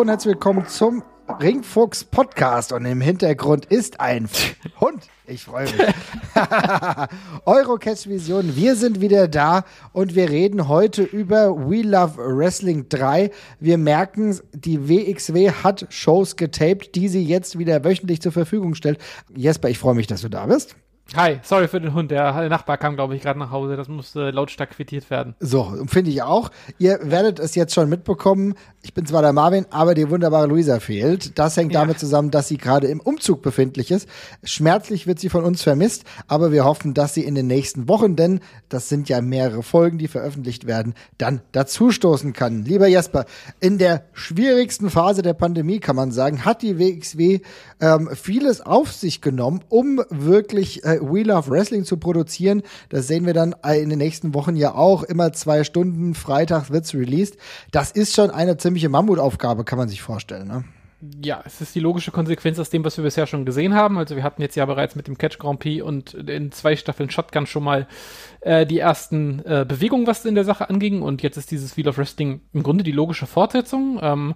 Und herzlich willkommen zum Ringfuchs Podcast und im Hintergrund ist ein Hund. Ich freue mich. Eurocatch Vision, wir sind wieder da und wir reden heute über We Love Wrestling 3. Wir merken, die WXW hat Shows getaped, die sie jetzt wieder wöchentlich zur Verfügung stellt. Jesper, ich freue mich, dass du da bist. Hi, sorry für den Hund. Der Nachbar kam, glaube ich, gerade nach Hause. Das musste lautstark quittiert werden. So, finde ich auch. Ihr werdet es jetzt schon mitbekommen. Ich bin zwar der Marvin, aber die wunderbare Luisa fehlt. Das hängt ja. damit zusammen, dass sie gerade im Umzug befindlich ist. Schmerzlich wird sie von uns vermisst, aber wir hoffen, dass sie in den nächsten Wochen, denn das sind ja mehrere Folgen, die veröffentlicht werden, dann dazustoßen kann. Lieber Jesper, in der schwierigsten Phase der Pandemie, kann man sagen, hat die WXW ähm, vieles auf sich genommen, um wirklich äh, We Love Wrestling zu produzieren. Das sehen wir dann in den nächsten Wochen ja auch. Immer zwei Stunden, Freitag wird's released. Das ist schon eine ziemliche Mammutaufgabe, kann man sich vorstellen. Ne? ja, es ist die logische Konsequenz aus dem, was wir bisher schon gesehen haben. Also wir hatten jetzt ja bereits mit dem Catch Grand Prix und in zwei Staffeln Shotgun schon mal äh, die ersten äh, Bewegungen, was in der Sache anging. Und jetzt ist dieses Wheel of Wrestling im Grunde die logische Fortsetzung. Ähm,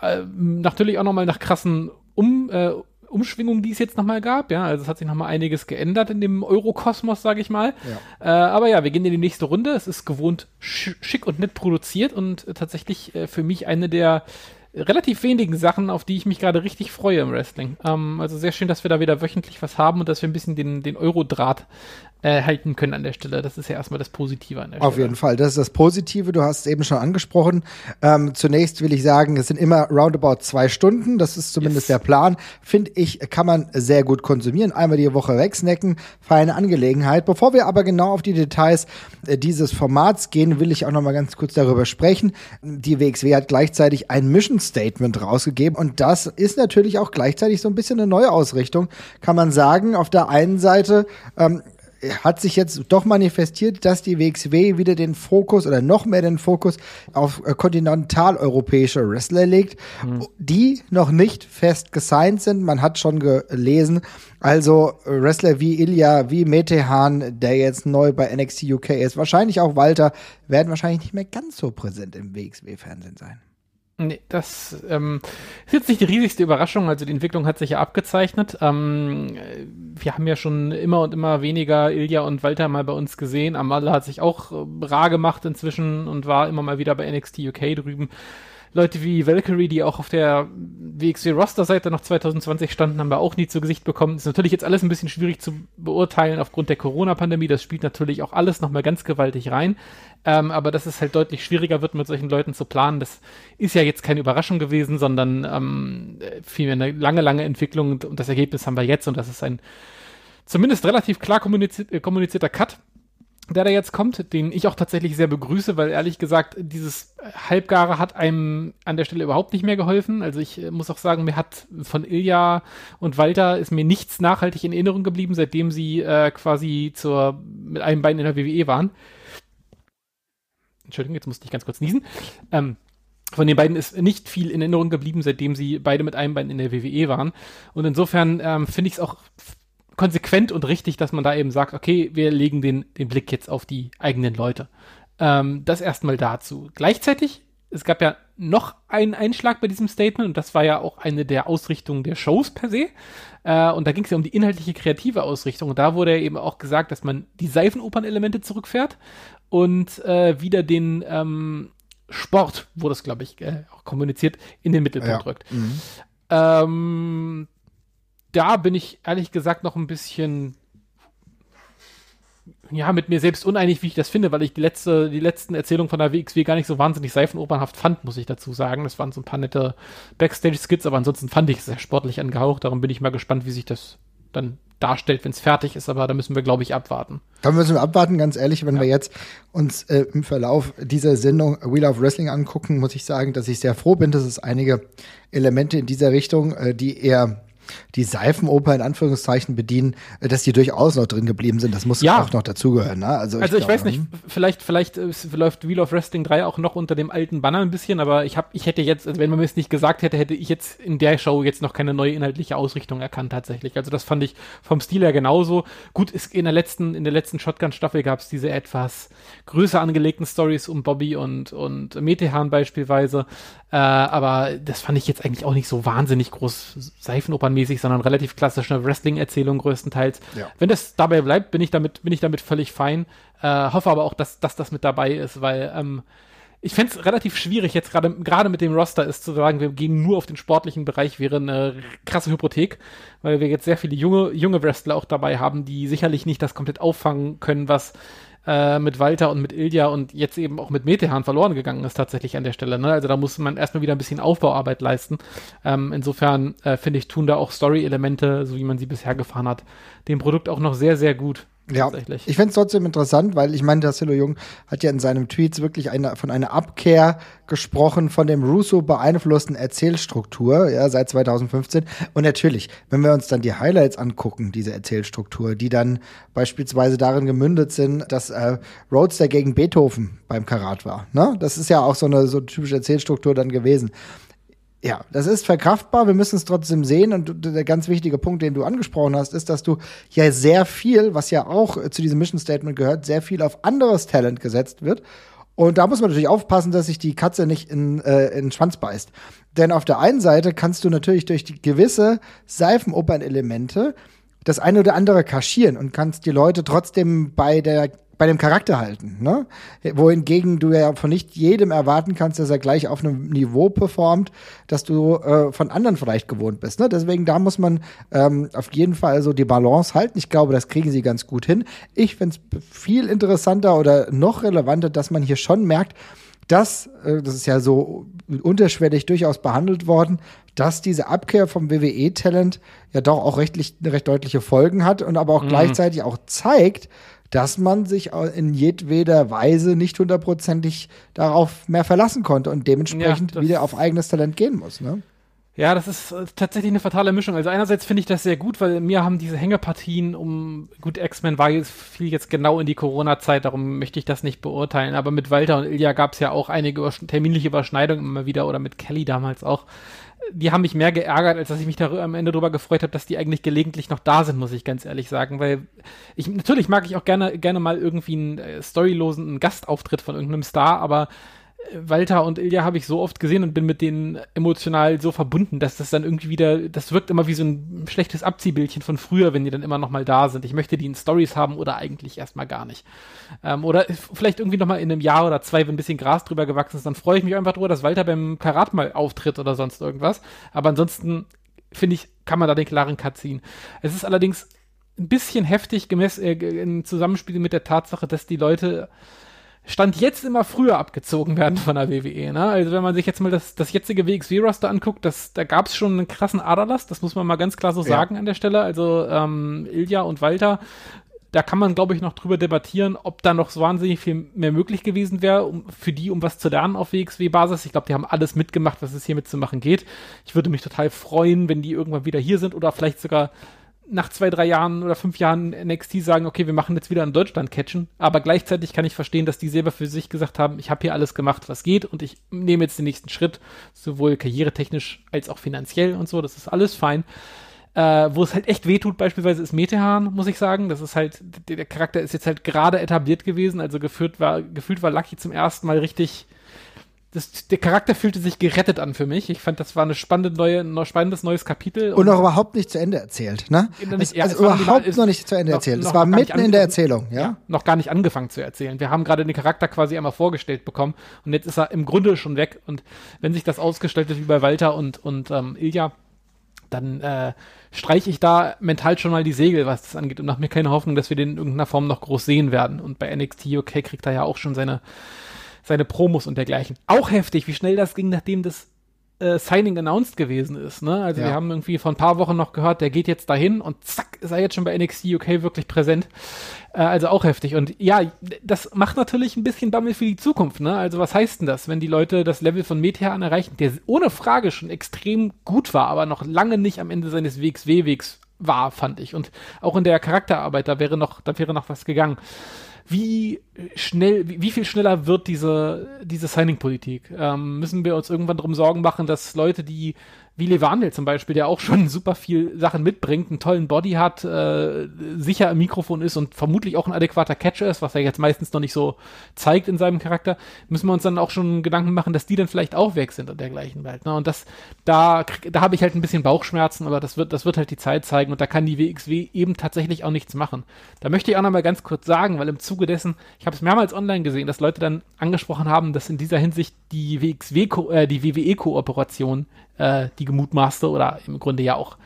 äh, natürlich auch nochmal nach krassen um, äh, Umschwingungen, die es jetzt nochmal gab. Ja, also es hat sich nochmal einiges geändert in dem Eurokosmos, sage ich mal. Ja. Äh, aber ja, wir gehen in die nächste Runde. Es ist gewohnt sch schick und nett produziert und äh, tatsächlich äh, für mich eine der relativ wenigen Sachen, auf die ich mich gerade richtig freue im Wrestling. Ähm, also sehr schön, dass wir da wieder wöchentlich was haben und dass wir ein bisschen den, den Euro-Draht äh, halten können an der Stelle. Das ist ja erstmal das Positive an der Auf Stelle. jeden Fall, das ist das Positive. Du hast es eben schon angesprochen. Ähm, zunächst will ich sagen, es sind immer roundabout zwei Stunden. Das ist zumindest yes. der Plan. Finde ich, kann man sehr gut konsumieren. Einmal die Woche wegsnacken. Feine Angelegenheit. Bevor wir aber genau auf die Details äh, dieses Formats gehen, will ich auch noch mal ganz kurz darüber sprechen. Die WXW hat gleichzeitig ein Mission Statement rausgegeben und das ist natürlich auch gleichzeitig so ein bisschen eine neue Ausrichtung. Kann man sagen, auf der einen Seite ähm, hat sich jetzt doch manifestiert, dass die WXW wieder den Fokus oder noch mehr den Fokus auf äh, kontinentaleuropäische Wrestler legt, mhm. die noch nicht fest gesigned sind. Man hat schon gelesen, also Wrestler wie Ilya, wie Metehan, der jetzt neu bei NXT UK ist, wahrscheinlich auch Walter, werden wahrscheinlich nicht mehr ganz so präsent im WXW-Fernsehen sein. Nee, das ähm, ist jetzt nicht die riesigste Überraschung. Also die Entwicklung hat sich ja abgezeichnet. Ähm, wir haben ja schon immer und immer weniger Ilja und Walter mal bei uns gesehen. Amala hat sich auch äh, rar gemacht inzwischen und war immer mal wieder bei NXT UK drüben. Leute wie Valkyrie, die auch auf der WXW-Roster-Seite noch 2020 standen, haben wir auch nie zu Gesicht bekommen. Ist natürlich jetzt alles ein bisschen schwierig zu beurteilen aufgrund der Corona-Pandemie. Das spielt natürlich auch alles nochmal ganz gewaltig rein. Ähm, aber dass es halt deutlich schwieriger wird, mit solchen Leuten zu planen, das ist ja jetzt keine Überraschung gewesen, sondern ähm, vielmehr eine lange, lange Entwicklung und das Ergebnis haben wir jetzt und das ist ein zumindest relativ klar äh, kommunizierter Cut der da jetzt kommt, den ich auch tatsächlich sehr begrüße, weil ehrlich gesagt, dieses Halbgare hat einem an der Stelle überhaupt nicht mehr geholfen. Also ich äh, muss auch sagen, mir hat von Ilja und Walter ist mir nichts nachhaltig in Erinnerung geblieben, seitdem sie äh, quasi zur, mit einem Bein in der WWE waren. Entschuldigung, jetzt musste ich ganz kurz niesen. Ähm, von den beiden ist nicht viel in Erinnerung geblieben, seitdem sie beide mit einem Bein in der WWE waren. Und insofern ähm, finde ich es auch konsequent und richtig, dass man da eben sagt, okay, wir legen den, den Blick jetzt auf die eigenen Leute. Ähm, das erstmal dazu. Gleichzeitig, es gab ja noch einen Einschlag bei diesem Statement und das war ja auch eine der Ausrichtungen der Shows per se. Äh, und da ging es ja um die inhaltliche kreative Ausrichtung. Und da wurde ja eben auch gesagt, dass man die Seifenopern-Elemente zurückfährt und äh, wieder den ähm, Sport, wurde es, glaube ich, äh, auch kommuniziert, in den Mittelpunkt ja. rückt. Mhm. Ähm, da bin ich ehrlich gesagt noch ein bisschen ja, mit mir selbst uneinig, wie ich das finde, weil ich die letzte, die letzten Erzählungen von der WXW gar nicht so wahnsinnig seifenopernhaft fand, muss ich dazu sagen. Das waren so ein paar nette Backstage-Skits, aber ansonsten fand ich es sehr sportlich angehaucht. Darum bin ich mal gespannt, wie sich das dann darstellt, wenn es fertig ist, aber da müssen wir, glaube ich, abwarten. Da müssen wir abwarten, ganz ehrlich, wenn ja. wir jetzt uns äh, im Verlauf dieser Sendung Wheel of Wrestling angucken, muss ich sagen, dass ich sehr froh bin, dass es einige Elemente in dieser Richtung, äh, die eher die Seifenoper in Anführungszeichen bedienen, äh, dass die durchaus noch drin geblieben sind. Das muss ja auch noch dazugehören. Ne? Also, also ich, ich weiß nicht, hm. vielleicht, vielleicht äh, läuft Wheel of Wrestling 3 auch noch unter dem alten Banner ein bisschen, aber ich hab, ich hätte jetzt, also wenn man mir es nicht gesagt hätte, hätte ich jetzt in der Show jetzt noch keine neue inhaltliche Ausrichtung erkannt tatsächlich. Also das fand ich vom Stil her genauso. Gut, ist in der letzten, in der letzten Shotgun-Staffel gab es diese etwas größer angelegten Stories um Bobby und, und Metehan beispielsweise. Äh, aber das fand ich jetzt eigentlich auch nicht so wahnsinnig groß Seifenopernmäßig, sondern relativ klassische Wrestling-Erzählung größtenteils. Ja. Wenn das dabei bleibt, bin ich damit, bin ich damit völlig fein. Äh, hoffe aber auch, dass, dass das mit dabei ist, weil ähm, ich fände es relativ schwierig, jetzt gerade gerade mit dem Roster ist zu sagen, wir gehen nur auf den sportlichen Bereich, wäre eine krasse Hypothek, weil wir jetzt sehr viele junge, junge Wrestler auch dabei haben, die sicherlich nicht das komplett auffangen können, was äh, mit Walter und mit Ilja und jetzt eben auch mit Metehan verloren gegangen ist tatsächlich an der Stelle. Ne? Also da muss man erstmal wieder ein bisschen Aufbauarbeit leisten. Ähm, insofern äh, finde ich, tun da auch Story-Elemente, so wie man sie bisher gefahren hat, dem Produkt auch noch sehr, sehr gut. Ja, ich finde es trotzdem interessant, weil ich meine, der Silo Jung hat ja in seinem Tweets wirklich eine, von einer Abkehr gesprochen von dem Russo beeinflussten Erzählstruktur, ja, seit 2015. Und natürlich, wenn wir uns dann die Highlights angucken, diese Erzählstruktur, die dann beispielsweise darin gemündet sind, dass äh, Roadster gegen Beethoven beim Karat war. Ne? Das ist ja auch so eine so typische Erzählstruktur dann gewesen. Ja, das ist verkraftbar. Wir müssen es trotzdem sehen. Und der ganz wichtige Punkt, den du angesprochen hast, ist, dass du ja sehr viel, was ja auch zu diesem Mission Statement gehört, sehr viel auf anderes Talent gesetzt wird. Und da muss man natürlich aufpassen, dass sich die Katze nicht in, äh, in den Schwanz beißt. Denn auf der einen Seite kannst du natürlich durch die gewisse Seifenopern-Elemente das eine oder andere kaschieren und kannst die Leute trotzdem bei der bei dem Charakter halten. Ne? Wohingegen du ja von nicht jedem erwarten kannst, dass er gleich auf einem Niveau performt, dass du äh, von anderen vielleicht gewohnt bist. Ne? Deswegen da muss man ähm, auf jeden Fall so die Balance halten. Ich glaube, das kriegen sie ganz gut hin. Ich finde es viel interessanter oder noch relevanter, dass man hier schon merkt, dass, äh, das ist ja so unterschwellig durchaus behandelt worden, dass diese Abkehr vom WWE-Talent ja doch auch rechtlich, recht deutliche Folgen hat und aber auch mhm. gleichzeitig auch zeigt, dass man sich in jedweder Weise nicht hundertprozentig darauf mehr verlassen konnte und dementsprechend ja, wieder auf eigenes Talent gehen muss. Ne? Ja, das ist äh, tatsächlich eine fatale Mischung. Also einerseits finde ich das sehr gut, weil mir haben diese Hängepartien um, gut, X-Men war jetzt, fiel jetzt genau in die Corona-Zeit, darum möchte ich das nicht beurteilen, aber mit Walter und Ilja gab es ja auch einige terminliche Überschneidungen immer wieder oder mit Kelly damals auch die haben mich mehr geärgert, als dass ich mich da am Ende darüber gefreut habe, dass die eigentlich gelegentlich noch da sind, muss ich ganz ehrlich sagen, weil ich natürlich mag ich auch gerne gerne mal irgendwie einen äh, storylosen Gastauftritt von irgendeinem Star, aber Walter und Ilja habe ich so oft gesehen und bin mit denen emotional so verbunden, dass das dann irgendwie wieder, das wirkt immer wie so ein schlechtes Abziehbildchen von früher, wenn die dann immer noch mal da sind. Ich möchte die in Stories haben oder eigentlich erstmal gar nicht. Ähm, oder vielleicht irgendwie noch mal in einem Jahr oder zwei, wenn ein bisschen Gras drüber gewachsen ist, dann freue ich mich einfach drüber, dass Walter beim Karat mal auftritt oder sonst irgendwas. Aber ansonsten finde ich, kann man da den klaren Cut ziehen. Es ist allerdings ein bisschen heftig gemäß äh, im Zusammenspiel mit der Tatsache, dass die Leute Stand jetzt immer früher abgezogen werden von der WWE. Ne? Also wenn man sich jetzt mal das, das jetzige WXW-Roster anguckt, das, da gab es schon einen krassen Aderlass, das muss man mal ganz klar so sagen an der Stelle. Also ähm, Ilja und Walter, da kann man, glaube ich, noch drüber debattieren, ob da noch so wahnsinnig viel mehr möglich gewesen wäre, um, für die, um was zu lernen auf WXW-Basis. Ich glaube, die haben alles mitgemacht, was es hier mitzumachen geht. Ich würde mich total freuen, wenn die irgendwann wieder hier sind oder vielleicht sogar nach zwei, drei Jahren oder fünf Jahren NXT sagen, okay, wir machen jetzt wieder in Deutschland catchen. Aber gleichzeitig kann ich verstehen, dass die selber für sich gesagt haben, ich habe hier alles gemacht, was geht und ich nehme jetzt den nächsten Schritt, sowohl karrieretechnisch als auch finanziell und so. Das ist alles fein. Äh, wo es halt echt wehtut, beispielsweise ist Metehan, muss ich sagen. Das ist halt, der, Charakter ist jetzt halt gerade etabliert gewesen, also gefühlt war, gefühlt war Lucky zum ersten Mal richtig das, der Charakter fühlte sich gerettet an für mich. Ich fand, das war eine spannende neue, ein spannendes neues Kapitel. Und, und noch überhaupt nicht zu Ende erzählt, ne? Nicht, ja, also überhaupt ist, noch nicht zu Ende noch, erzählt. es war mitten in der Erzählung, ja? ja? Noch gar nicht angefangen zu erzählen. Wir haben gerade den Charakter quasi einmal vorgestellt bekommen und jetzt ist er im Grunde schon weg. Und wenn sich das ausgestaltet wie bei Walter und, und ähm, Ilja, dann äh, streiche ich da mental schon mal die Segel, was das angeht und mache mir keine Hoffnung, dass wir den in irgendeiner Form noch groß sehen werden. Und bei NXT UK kriegt er ja auch schon seine seine Promos und dergleichen. Auch heftig, wie schnell das ging, nachdem das äh, Signing announced gewesen ist. Ne? Also ja. wir haben irgendwie vor ein paar Wochen noch gehört, der geht jetzt dahin und zack, ist er jetzt schon bei NXT UK wirklich präsent. Äh, also auch heftig. Und ja, das macht natürlich ein bisschen Bammel für die Zukunft. Ne? Also was heißt denn das, wenn die Leute das Level von Metehan erreichen, der ohne Frage schon extrem gut war, aber noch lange nicht am Ende seines WXW-Wegs war, fand ich. Und auch in der Charakterarbeit, da wäre noch, da wäre noch was gegangen wie schnell, wie, wie, viel schneller wird diese, diese Signing-Politik? Ähm, müssen wir uns irgendwann darum Sorgen machen, dass Leute, die wie Levandel zum Beispiel, der auch schon super viel Sachen mitbringt, einen tollen Body hat, äh, sicher im Mikrofon ist und vermutlich auch ein adäquater Catcher ist, was er jetzt meistens noch nicht so zeigt in seinem Charakter, müssen wir uns dann auch schon Gedanken machen, dass die dann vielleicht auch weg sind und dergleichen Welt. Ne? Und das, da, da habe ich halt ein bisschen Bauchschmerzen, aber das wird, das wird halt die Zeit zeigen und da kann die WXW eben tatsächlich auch nichts machen. Da möchte ich auch noch mal ganz kurz sagen, weil im Zuge dessen, ich habe es mehrmals online gesehen, dass Leute dann angesprochen haben, dass in dieser Hinsicht die WXW, äh, die WWE-Kooperation äh, die gemutmaßte oder im Grunde ja auch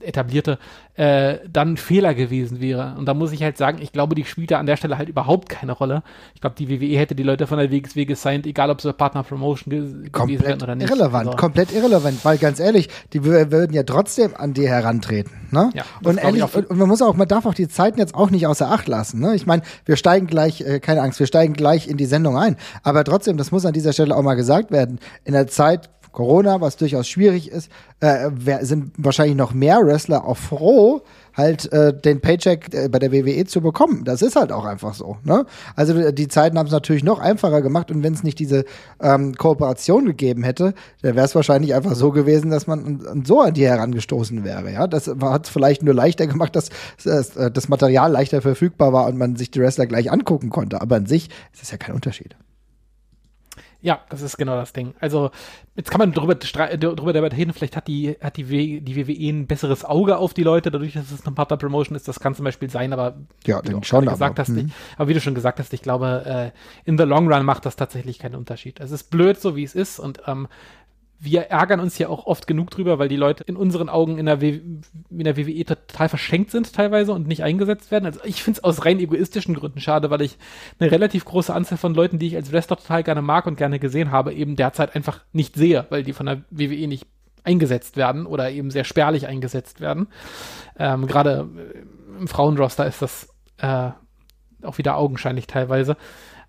etablierte, äh, dann Fehler gewesen wäre. Und da muss ich halt sagen, ich glaube, die spielte an der Stelle halt überhaupt keine Rolle. Ich glaube, die WWE hätte die Leute von der WXW gesigned, egal ob sie Partner Promotion ge komplett gewesen wären oder nicht. Irrelevant, also. komplett irrelevant, weil ganz ehrlich, die würden ja trotzdem an die herantreten. Ne? Ja, und ehrlich, und man muss auch, man darf auch die Zeiten jetzt auch nicht außer Acht lassen. Ne? Ich meine, wir steigen gleich, äh, keine Angst, wir steigen gleich in die Sendung ein. Aber trotzdem, das muss an dieser Stelle auch mal gesagt werden. In der Zeit, Corona, was durchaus schwierig ist, äh, sind wahrscheinlich noch mehr Wrestler auch froh, halt äh, den Paycheck äh, bei der WWE zu bekommen. Das ist halt auch einfach so. Ne? Also die Zeiten haben es natürlich noch einfacher gemacht und wenn es nicht diese ähm, Kooperation gegeben hätte, dann wäre es wahrscheinlich einfach so gewesen, dass man so an die herangestoßen wäre. Ja, das hat es vielleicht nur leichter gemacht, dass das, äh, das Material leichter verfügbar war und man sich die Wrestler gleich angucken konnte. Aber an sich ist es ja kein Unterschied. Ja, das ist genau das Ding. Also, jetzt kann man drüber, drüber debattieren, vielleicht hat die, hat die, w, die WWE ein besseres Auge auf die Leute, dadurch, dass es eine Partner-Promotion ist. Das kann zum Beispiel sein, aber ja, wie du schon gesagt aber, hast, ich, mhm. aber wie du schon gesagt hast, ich glaube, äh, in the long run macht das tatsächlich keinen Unterschied. Es ist blöd, so wie es ist und ähm, wir ärgern uns ja auch oft genug drüber, weil die Leute in unseren Augen in der, w in der WWE total verschenkt sind teilweise und nicht eingesetzt werden. Also ich finde es aus rein egoistischen Gründen schade, weil ich eine relativ große Anzahl von Leuten, die ich als Wrestler total gerne mag und gerne gesehen habe, eben derzeit einfach nicht sehe, weil die von der WWE nicht eingesetzt werden oder eben sehr spärlich eingesetzt werden. Ähm, Gerade äh, im Frauenroster ist das äh, auch wieder augenscheinlich teilweise.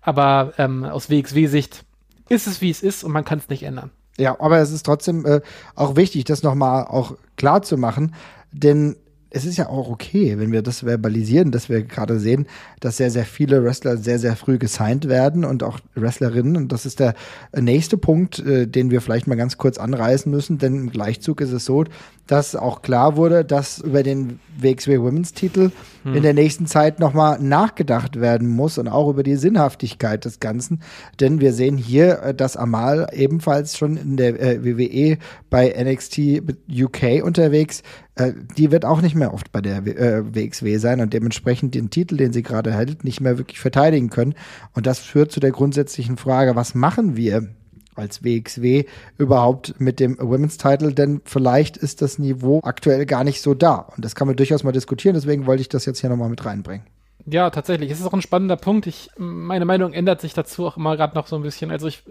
Aber ähm, aus WXW-Sicht ist es, wie es ist und man kann es nicht ändern. Ja, aber es ist trotzdem äh, auch wichtig, das nochmal auch klar zu machen, denn es ist ja auch okay, wenn wir das verbalisieren, dass wir gerade sehen, dass sehr, sehr viele Wrestler sehr, sehr früh gesigned werden und auch Wrestlerinnen. Und das ist der nächste Punkt, äh, den wir vielleicht mal ganz kurz anreißen müssen, denn im Gleichzug ist es so, dass auch klar wurde, dass über den WXW Women's Titel hm. in der nächsten Zeit nochmal nachgedacht werden muss und auch über die Sinnhaftigkeit des Ganzen. Denn wir sehen hier, äh, dass Amal ebenfalls schon in der äh, WWE bei NXT UK unterwegs, äh, die wird auch nicht mehr oft bei der äh, WXW sein und dementsprechend den Titel, den sie gerade hält, nicht mehr wirklich verteidigen können. Und das führt zu der grundsätzlichen Frage, was machen wir als WXW überhaupt mit dem Women's Title, denn vielleicht ist das Niveau aktuell gar nicht so da. Und das kann man durchaus mal diskutieren, deswegen wollte ich das jetzt hier nochmal mit reinbringen. Ja, tatsächlich. Es ist auch ein spannender Punkt. Ich, meine Meinung ändert sich dazu auch immer gerade noch so ein bisschen. Also ich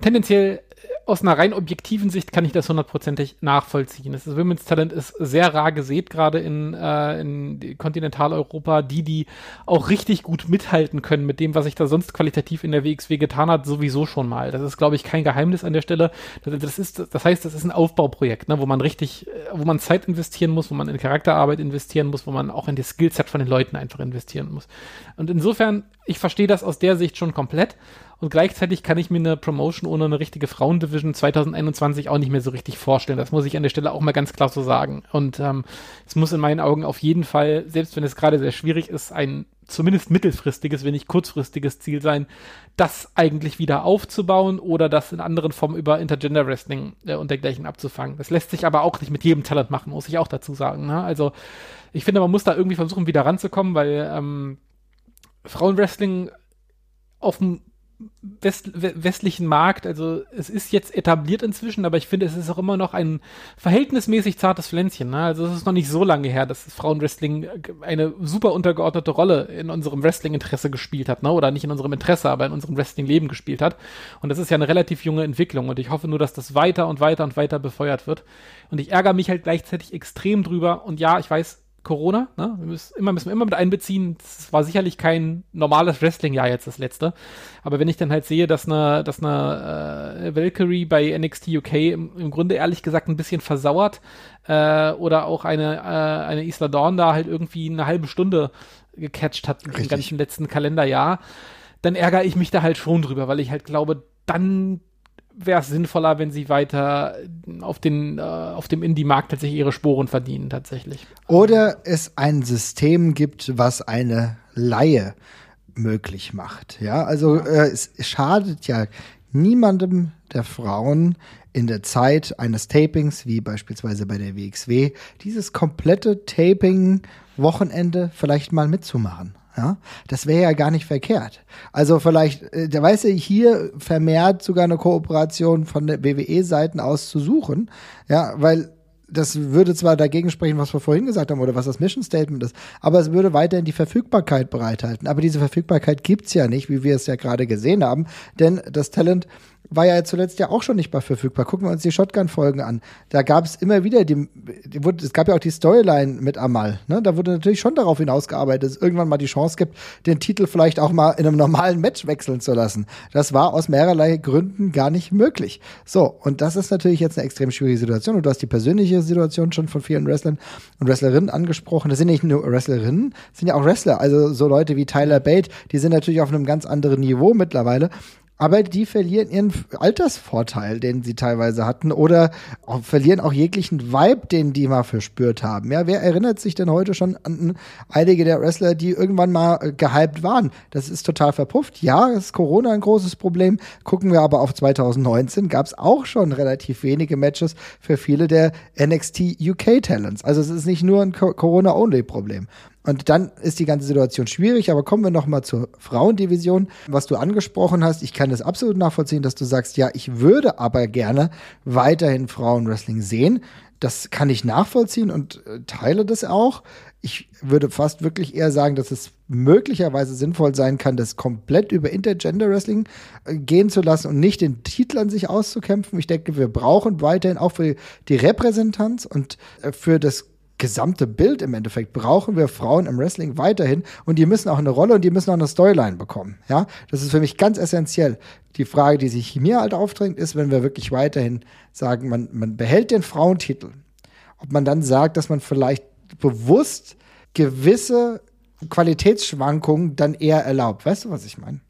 tendenziell aus einer rein objektiven Sicht kann ich das hundertprozentig nachvollziehen. Das Women's Talent ist sehr rar gesät, gerade in, äh, in Kontinentaleuropa. Die, die auch richtig gut mithalten können mit dem, was sich da sonst qualitativ in der WXW getan hat, sowieso schon mal. Das ist, glaube ich, kein Geheimnis an der Stelle. Das, das, ist, das heißt, das ist ein Aufbauprojekt, ne, wo man richtig, äh, wo man Zeit investieren muss, wo man in Charakterarbeit investieren muss, wo man auch in das Skillset von den Leuten einfach investieren muss. Und insofern, ich verstehe das aus der Sicht schon komplett. Und gleichzeitig kann ich mir eine Promotion ohne eine richtige Frauendivision 2021 auch nicht mehr so richtig vorstellen. Das muss ich an der Stelle auch mal ganz klar so sagen. Und ähm, es muss in meinen Augen auf jeden Fall, selbst wenn es gerade sehr schwierig ist, ein zumindest mittelfristiges, wenn nicht kurzfristiges Ziel sein, das eigentlich wieder aufzubauen oder das in anderen Formen über Intergender Wrestling äh, und dergleichen abzufangen. Das lässt sich aber auch nicht mit jedem Talent machen, muss ich auch dazu sagen. Ne? Also ich finde, man muss da irgendwie versuchen, wieder ranzukommen, weil ähm, Frauenwrestling auf dem West, westlichen Markt. Also es ist jetzt etabliert inzwischen, aber ich finde, es ist auch immer noch ein verhältnismäßig zartes Pflänzchen. Ne? Also es ist noch nicht so lange her, dass Frauenwrestling eine super untergeordnete Rolle in unserem Wrestling-Interesse gespielt hat, ne? Oder nicht in unserem Interesse, aber in unserem Wrestling-Leben gespielt hat. Und das ist ja eine relativ junge Entwicklung und ich hoffe nur, dass das weiter und weiter und weiter befeuert wird. Und ich ärgere mich halt gleichzeitig extrem drüber. Und ja, ich weiß, Corona, ne? Wir müssen immer, müssen wir immer mit einbeziehen. Es war sicherlich kein normales Wrestling-Jahr jetzt das letzte. Aber wenn ich dann halt sehe, dass eine, dass eine äh, Valkyrie bei NXT UK im, im Grunde ehrlich gesagt ein bisschen versauert äh, oder auch eine, äh, eine Isla Dawn da halt irgendwie eine halbe Stunde gecatcht hat Richtig. im ganzen letzten Kalenderjahr, dann ärgere ich mich da halt schon drüber, weil ich halt glaube, dann wäre es sinnvoller, wenn sie weiter auf, den, äh, auf dem Indie-Markt tatsächlich ihre Sporen verdienen, tatsächlich. Oder es ein System gibt, was eine Laie möglich macht. Ja, also äh, es schadet ja niemandem der Frauen in der Zeit eines Tapings, wie beispielsweise bei der WXW, dieses komplette Taping-Wochenende vielleicht mal mitzumachen. Ja, das wäre ja gar nicht verkehrt. Also vielleicht, äh, der weiß ja hier vermehrt sogar eine Kooperation von der WWE-Seiten aus zu suchen. Ja, weil das würde zwar dagegen sprechen, was wir vorhin gesagt haben oder was das Mission Statement ist, aber es würde weiterhin die Verfügbarkeit bereithalten. Aber diese Verfügbarkeit gibt's ja nicht, wie wir es ja gerade gesehen haben, denn das Talent war ja zuletzt ja auch schon nicht mehr verfügbar. Gucken wir uns die Shotgun-Folgen an. Da gab es immer wieder die, die wurde, es gab ja auch die Storyline mit Amal. Ne? Da wurde natürlich schon darauf hinausgearbeitet, dass es irgendwann mal die Chance gibt, den Titel vielleicht auch mal in einem normalen Match wechseln zu lassen. Das war aus mehrerlei Gründen gar nicht möglich. So, und das ist natürlich jetzt eine extrem schwierige Situation. Und du hast die persönliche Situation schon von vielen Wrestlern und Wrestlerinnen angesprochen. Das sind nicht nur Wrestlerinnen, das sind ja auch Wrestler. Also so Leute wie Tyler Bate, die sind natürlich auf einem ganz anderen Niveau mittlerweile aber die verlieren ihren Altersvorteil, den sie teilweise hatten, oder auch, verlieren auch jeglichen Vibe, den die mal verspürt haben. Ja, wer erinnert sich denn heute schon an einige der Wrestler, die irgendwann mal äh, gehypt waren? Das ist total verpufft. Ja, ist Corona ein großes Problem. Gucken wir aber auf 2019, gab es auch schon relativ wenige Matches für viele der NXT UK Talents. Also es ist nicht nur ein Corona-Only-Problem. Und dann ist die ganze Situation schwierig, aber kommen wir noch mal zur Frauendivision, was du angesprochen hast. Ich kann das absolut nachvollziehen, dass du sagst, ja, ich würde aber gerne weiterhin Frauenwrestling sehen. Das kann ich nachvollziehen und äh, teile das auch. Ich würde fast wirklich eher sagen, dass es möglicherweise sinnvoll sein kann, das komplett über Intergender Wrestling äh, gehen zu lassen und nicht den Titel an sich auszukämpfen. Ich denke, wir brauchen weiterhin auch für die Repräsentanz und äh, für das gesamte Bild im Endeffekt brauchen wir Frauen im Wrestling weiterhin und die müssen auch eine Rolle und die müssen auch eine Storyline bekommen. Ja, das ist für mich ganz essentiell. Die Frage, die sich mir halt aufdrängt, ist, wenn wir wirklich weiterhin sagen, man, man behält den Frauentitel, ob man dann sagt, dass man vielleicht bewusst gewisse Qualitätsschwankungen dann eher erlaubt. Weißt du, was ich meine?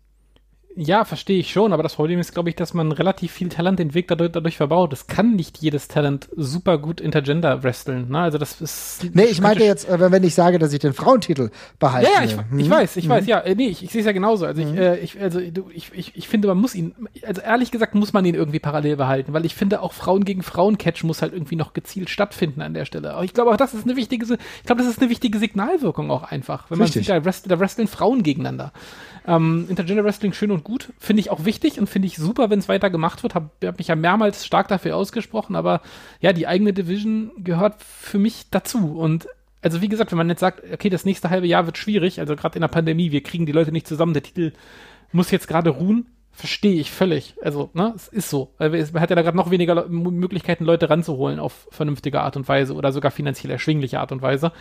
Ja, verstehe ich schon, aber das Problem ist, glaube ich, dass man relativ viel Talent den Weg dadurch, dadurch verbaut. Es kann nicht jedes Talent super gut intergender wresteln. Ne? Also das ist. Nee, ich meinte jetzt, äh, wenn ich sage, dass ich den Frauentitel behalte. Ja, ja, ich, hm? ich weiß, ich mhm. weiß, ja. Äh, nee, ich, ich sehe es ja genauso. Also, mhm. ich, äh, ich, also ich, ich, ich finde, man muss ihn, also ehrlich gesagt, muss man ihn irgendwie parallel behalten, weil ich finde, auch Frauen gegen Frauen-Catch muss halt irgendwie noch gezielt stattfinden an der Stelle. Aber ich glaube auch, das ist eine wichtige, ich glaube, das ist eine wichtige Signalwirkung auch einfach, wenn Richtig. man sieht, da, da wresteln Frauen gegeneinander. Ähm, Intergender Wrestling schön und gut, finde ich auch wichtig und finde ich super, wenn es weiter gemacht wird. Habe hab mich ja mehrmals stark dafür ausgesprochen, aber ja, die eigene Division gehört für mich dazu und also wie gesagt, wenn man jetzt sagt, okay, das nächste halbe Jahr wird schwierig, also gerade in der Pandemie, wir kriegen die Leute nicht zusammen, der Titel muss jetzt gerade ruhen, verstehe ich völlig. Also, ne, es ist so. Man hat ja da gerade noch weniger Möglichkeiten, Leute ranzuholen auf vernünftige Art und Weise oder sogar finanziell erschwingliche Art und Weise.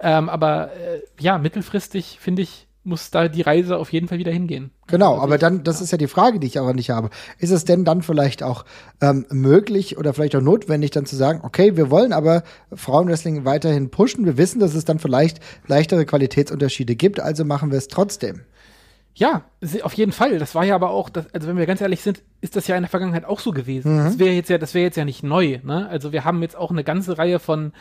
Ähm, aber äh, ja, mittelfristig finde ich, muss da die Reise auf jeden Fall wieder hingehen. Genau, also aber dann, das ist ja die Frage, die ich aber nicht habe. Ist es denn dann vielleicht auch ähm, möglich oder vielleicht auch notwendig, dann zu sagen, okay, wir wollen aber Frauenwrestling weiterhin pushen. Wir wissen, dass es dann vielleicht leichtere Qualitätsunterschiede gibt, also machen wir es trotzdem. Ja, auf jeden Fall. Das war ja aber auch, das, also wenn wir ganz ehrlich sind, ist das ja in der Vergangenheit auch so gewesen. Mhm. Das wäre jetzt ja, das wäre jetzt ja nicht neu. Ne? Also wir haben jetzt auch eine ganze Reihe von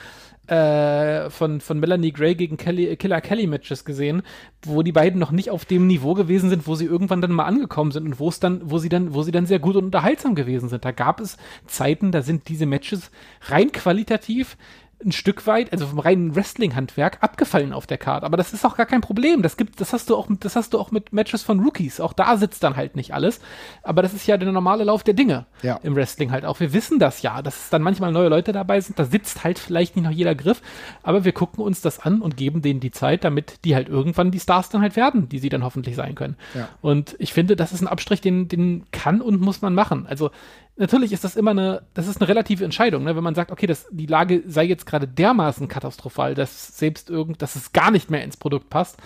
äh, von, von Melanie Gray gegen Kelly, Killer Kelly Matches gesehen, wo die beiden noch nicht auf dem Niveau gewesen sind, wo sie irgendwann dann mal angekommen sind und wo es dann, wo sie dann, wo sie dann sehr gut und unterhaltsam gewesen sind. Da gab es Zeiten, da sind diese Matches rein qualitativ ein Stück weit, also vom reinen Wrestling-Handwerk, abgefallen auf der Karte. Aber das ist auch gar kein Problem. Das gibt, das hast du auch, das hast du auch mit Matches von Rookies. Auch da sitzt dann halt nicht alles. Aber das ist ja der normale Lauf der Dinge Ja. im Wrestling halt auch. Wir wissen das ja, dass es dann manchmal neue Leute dabei sind. Da sitzt halt vielleicht nicht noch jeder Griff. Aber wir gucken uns das an und geben denen die Zeit, damit die halt irgendwann die Stars dann halt werden, die sie dann hoffentlich sein können. Ja. Und ich finde, das ist ein Abstrich, den, den kann und muss man machen. Also natürlich ist das immer eine, das ist eine relative Entscheidung, ne? wenn man sagt, okay, das, die Lage sei jetzt gerade dermaßen katastrophal, dass selbst irgend, dass es gar nicht mehr ins Produkt passt.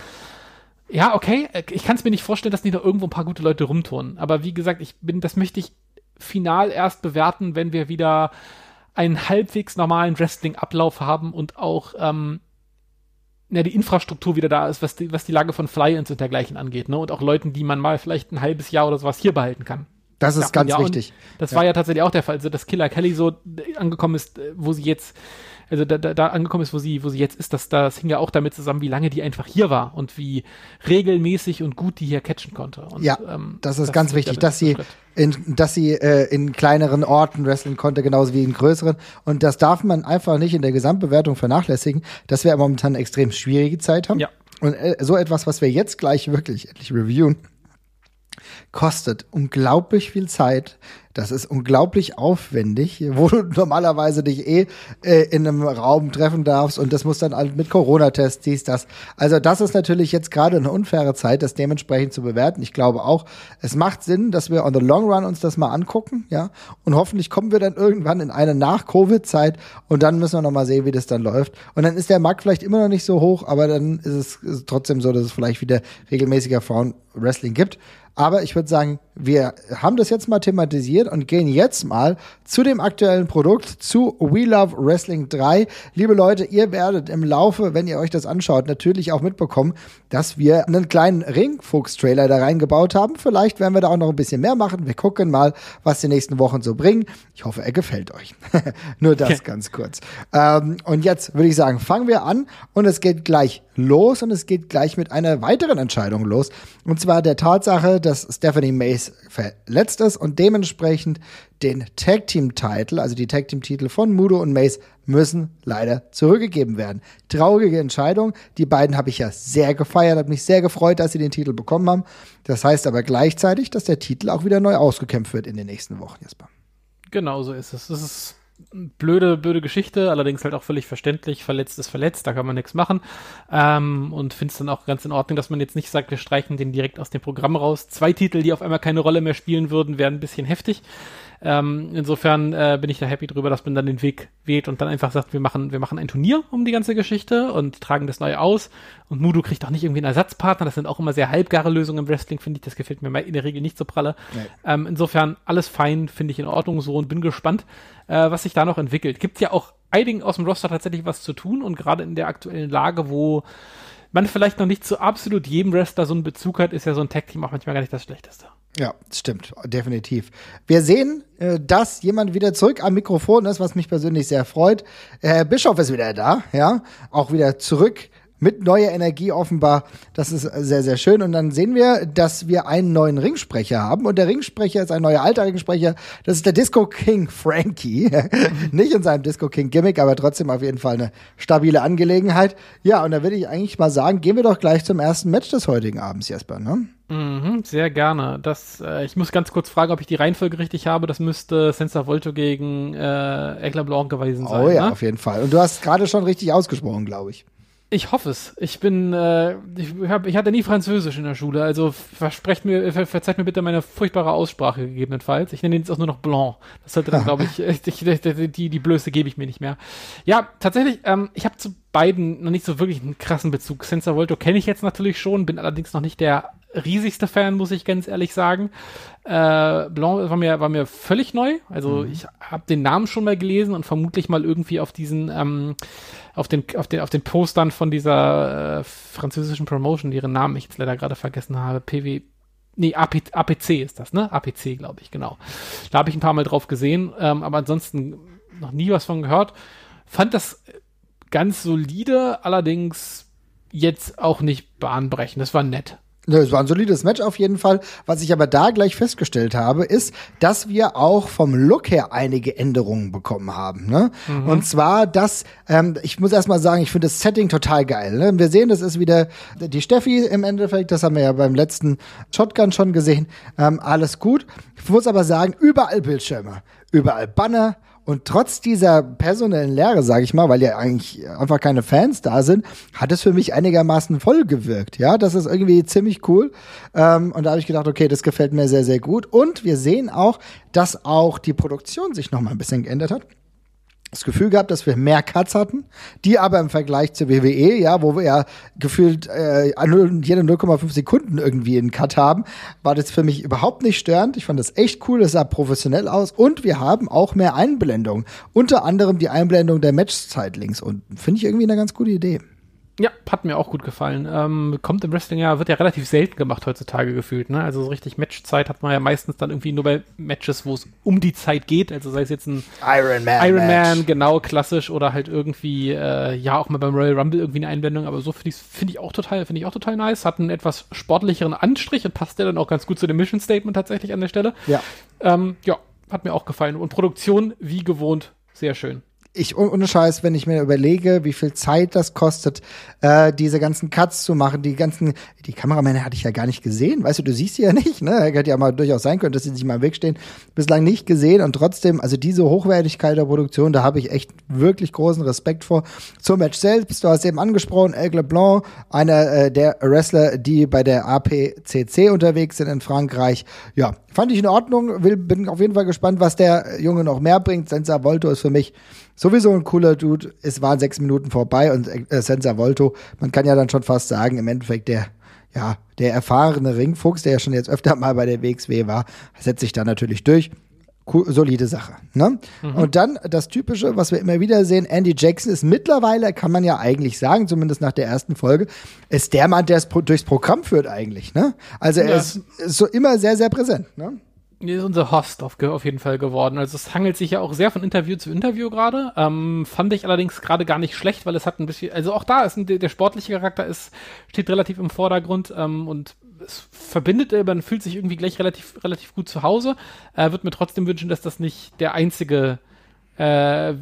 Ja, okay, äh, ich kann es mir nicht vorstellen, dass nicht noch irgendwo ein paar gute Leute rumturnen. Aber wie gesagt, ich bin, das möchte ich final erst bewerten, wenn wir wieder einen halbwegs normalen Wrestling-Ablauf haben und auch ähm, ja, die Infrastruktur wieder da ist, was die, was die Lage von Fly-Ins und dergleichen angeht, ne? Und auch Leuten, die man mal vielleicht ein halbes Jahr oder sowas hier behalten kann. Das ist Ja, ganz ja, wichtig. Das Ja. war ja tatsächlich auch der Fall, also dass Killer Kelly so äh, angekommen ist, äh, wo sie jetzt, also da, da, da angekommen ist, wo sie, wo sie jetzt ist, dass das hing ja auch damit zusammen, wie lange die einfach hier war und wie regelmäßig und gut die hier catchen konnte. Und, Ja, ähm, das ist ganz wird wichtig, dass sie, in, dass sie äh, in kleineren Orten wrestlen konnte, genauso wie in größeren. Und das darf man einfach nicht in der Gesamtbewertung vernachlässigen, dass wir momentan eine extrem schwierige Zeit haben. Ja. Und äh, so etwas, was wir jetzt gleich wirklich endlich reviewen, kostet unglaublich viel Zeit. Das ist unglaublich aufwendig, wo du normalerweise dich eh äh, in einem Raum treffen darfst und das muss dann halt mit Corona-Tests, dies, das. Also das ist natürlich jetzt gerade eine unfaire Zeit, das dementsprechend zu bewerten. Ich glaube auch, es macht Sinn, dass wir on the long run uns das mal angucken, ja. Und hoffentlich kommen wir dann irgendwann in eine Nach-Covid-Zeit und dann müssen wir noch mal sehen, wie das dann läuft. Und dann ist der Markt vielleicht immer noch nicht so hoch, aber dann ist es, ist es trotzdem so, dass es vielleicht wieder regelmäßiger Frauen-Wrestling gibt. Aber ich würde sagen, wir haben das jetzt mal thematisiert und gehen jetzt mal zu dem aktuellen Produkt, zu We Love Wrestling 3. Liebe Leute, ihr werdet im Laufe, wenn ihr euch das anschaut, natürlich auch mitbekommen, dass wir einen kleinen Ringfuchs-Trailer da reingebaut haben. Vielleicht werden wir da auch noch ein bisschen mehr machen. Wir gucken mal, was die nächsten Wochen so bringen. Ich hoffe, er gefällt euch. Nur das Okay. ganz kurz. Ähm, und jetzt würde ich sagen, fangen wir an und es geht gleich los und es geht gleich mit einer weiteren Entscheidung los. Und zwar der Tatsache, dass Stephanie Mays verletzt ist und dementsprechend den Tag Team Titel, also die Tag Team Titel von Mudo und Mays müssen leider zurückgegeben werden. Traurige Entscheidung. Die beiden habe ich ja sehr gefeiert, habe mich sehr gefreut, dass sie den Titel bekommen haben. Das heißt aber gleichzeitig, dass der Titel auch wieder neu ausgekämpft wird in den nächsten Wochen, Jesper. Genau so ist es. Das ist blöde, blöde Geschichte, allerdings halt auch völlig verständlich. Verletzt ist verletzt, da kann man nichts machen. Ähm, und finde es dann auch ganz in Ordnung, dass man jetzt nicht sagt, wir streichen den direkt aus dem Programm raus. Zwei Titel, die auf einmal keine Rolle mehr spielen würden, wären ein bisschen heftig. Ähm, insofern äh, bin ich da happy drüber, dass man dann den Weg wählt und dann einfach sagt, wir machen, wir machen ein Turnier um die ganze Geschichte und tragen das neu aus. Und Mudo kriegt auch nicht irgendwie einen Ersatzpartner. Das sind auch immer sehr halbgare Lösungen im Wrestling, finde ich. Das gefällt mir in der Regel nicht so pralle. Nee. Ähm, insofern alles fein, finde ich in Ordnung so und bin gespannt, äh, was sich da noch entwickelt. Gibt ja auch einigen aus dem Roster tatsächlich was zu tun und gerade in der aktuellen Lage, wo man vielleicht noch nicht zu absolut jedem Wrestler so einen Bezug hat, ist ja so ein Tag-Team auch manchmal gar nicht das Schlechteste. Ja, stimmt, definitiv. Wir sehen, äh, dass jemand wieder zurück am Mikrofon ist, was mich persönlich sehr freut. Herr Bischof ist wieder da, ja, auch wieder zurück mit neuer Energie offenbar. Das ist sehr, sehr schön. Und dann sehen wir, dass wir einen neuen Ringsprecher haben. Und der Ringsprecher ist ein neuer alter Ringsprecher. Das ist der Disco King Frankie. Nicht in seinem Disco King Gimmick, aber trotzdem auf jeden Fall eine stabile Angelegenheit. Ja, und da würde ich eigentlich mal sagen, gehen wir doch gleich zum ersten Match des heutigen Abends, Jesper, ne? Mhm, sehr gerne. Das, äh, ich muss ganz kurz fragen, ob ich die Reihenfolge richtig habe. Das müsste Senza Volto gegen äh, Egla Blanc gewesen sein. Oh ja, ne? auf jeden Fall. Und du hast gerade schon richtig ausgesprochen, glaube ich. Ich hoffe es. Ich bin, äh, ich, hab, ich hatte nie Französisch in der Schule, also versprecht mir, ver, verzeiht mir bitte meine furchtbare Aussprache gegebenenfalls. Ich nenne ihn jetzt auch nur noch Blanc. Das sollte dann, glaube ich, ich, ich, die, die Blöße gebe ich mir nicht mehr. Ja, tatsächlich, ähm, ich habe zu beiden noch nicht so wirklich einen krassen Bezug. Senza Volto kenne ich jetzt natürlich schon, bin allerdings noch nicht der riesigste Fan, muss ich ganz ehrlich sagen. Äh, Blanc war mir, war mir völlig neu. Also ich habe den Namen schon mal gelesen und vermutlich mal irgendwie auf diesen, ähm, auf den, auf den, auf den Postern von dieser äh, französischen Promotion, deren Namen ich jetzt leider gerade vergessen habe, PW, nee, AP, APC ist das, ne? APC, glaube ich, genau. Da habe ich ein paar Mal drauf gesehen, ähm, aber ansonsten noch nie was von gehört. Fand das ganz solide, allerdings jetzt auch nicht bahnbrechend. Das war nett. Es war ein solides Match auf jeden Fall. Was ich aber da gleich festgestellt habe, ist, dass wir auch vom Look her einige Änderungen bekommen haben. Ne? Mhm. Und zwar das, ähm, ich muss erst mal sagen, ich finde das Setting total geil. Ne? Wir sehen, das ist wieder die Steffi im Endeffekt, das haben wir ja beim letzten Shotgun schon gesehen. Ähm, alles gut. Ich muss aber sagen, überall Bildschirme, überall Banner, und trotz dieser personellen Lehre, sage ich mal, weil ja eigentlich einfach keine Fans da sind, hat es für mich einigermaßen voll gewirkt. Ja, das ist irgendwie ziemlich cool. Ähm, und da habe ich gedacht, okay, das gefällt mir sehr, sehr gut. Und wir sehen auch, dass auch die Produktion sich noch mal ein bisschen geändert hat das Gefühl gehabt, dass wir mehr Cuts hatten, die aber im Vergleich zur WWE, ja, wo wir ja gefühlt äh, jede 0,5 Sekunden irgendwie einen Cut haben, war das für mich überhaupt nicht störend. Ich fand das echt cool, das sah professionell aus und wir haben auch mehr Einblendungen. Unter anderem die Einblendung der Matchzeit links unten. Finde ich irgendwie eine ganz gute Idee. Ja, hat mir auch gut gefallen. Ähm, kommt im Wrestling ja, wird ja relativ selten gemacht heutzutage gefühlt, ne? Also so richtig Matchzeit hat man ja meistens dann irgendwie nur bei Matches, wo es um die Zeit geht. Also sei es jetzt ein Iron Man. Iron Man, genau, klassisch oder halt irgendwie, äh, ja, auch mal beim Royal Rumble irgendwie eine Einblendung, aber so finde ich finde ich auch total, finde ich auch total nice. Hat einen etwas sportlicheren Anstrich und passt ja dann auch ganz gut zu dem Mission Statement tatsächlich an der Stelle. Ja. Ähm, ja, hat mir auch gefallen. Und Produktion, wie gewohnt, sehr schön ich ohne Scheiß, wenn ich mir überlege, wie viel Zeit das kostet, äh, diese ganzen Cuts zu machen, die ganzen, die Kameramänner hatte ich ja gar nicht gesehen, weißt du, du siehst sie ja nicht, ne? Hätte ja mal durchaus sein können, dass sie sich mal im Weg stehen. Bislang nicht gesehen und trotzdem, also diese Hochwertigkeit der Produktion, da habe ich echt wirklich großen Respekt vor. Zum Match selbst, du hast eben angesprochen, El Blanc, einer äh, der Wrestler, die bei der APCC unterwegs sind in Frankreich. Ja, fand ich in Ordnung, will, bin auf jeden Fall gespannt, was der Junge noch mehr bringt. Senza Volto ist für mich sowieso ein cooler Dude. Es waren sechs Minuten vorbei und äh, Senza Volto, man kann ja dann schon fast sagen, im Endeffekt der, ja, der erfahrene Ringfuchs, der ja schon jetzt öfter mal bei der WXW war, setzt sich da natürlich durch. Cool, solide Sache. Ne? Mhm. Und dann das Typische, was wir immer wieder sehen, Andy Jackson ist mittlerweile, kann man ja eigentlich sagen, zumindest nach der ersten Folge, ist der Mann, der es durchs Programm führt eigentlich. Ne? Also er ja. ist, ist so immer sehr, sehr präsent. Ne? Ist unser Host auf, auf, jeden Fall geworden. Also es hangelt sich ja auch sehr von Interview zu Interview gerade. Ähm, fand ich allerdings gerade gar nicht schlecht, weil es hat ein bisschen, also auch da ist ein, der sportliche Charakter ist, steht relativ im Vordergrund ähm, und es verbindet, man fühlt sich irgendwie gleich relativ, relativ gut zu Hause. Äh, Würde mir trotzdem wünschen, dass das nicht der einzige äh,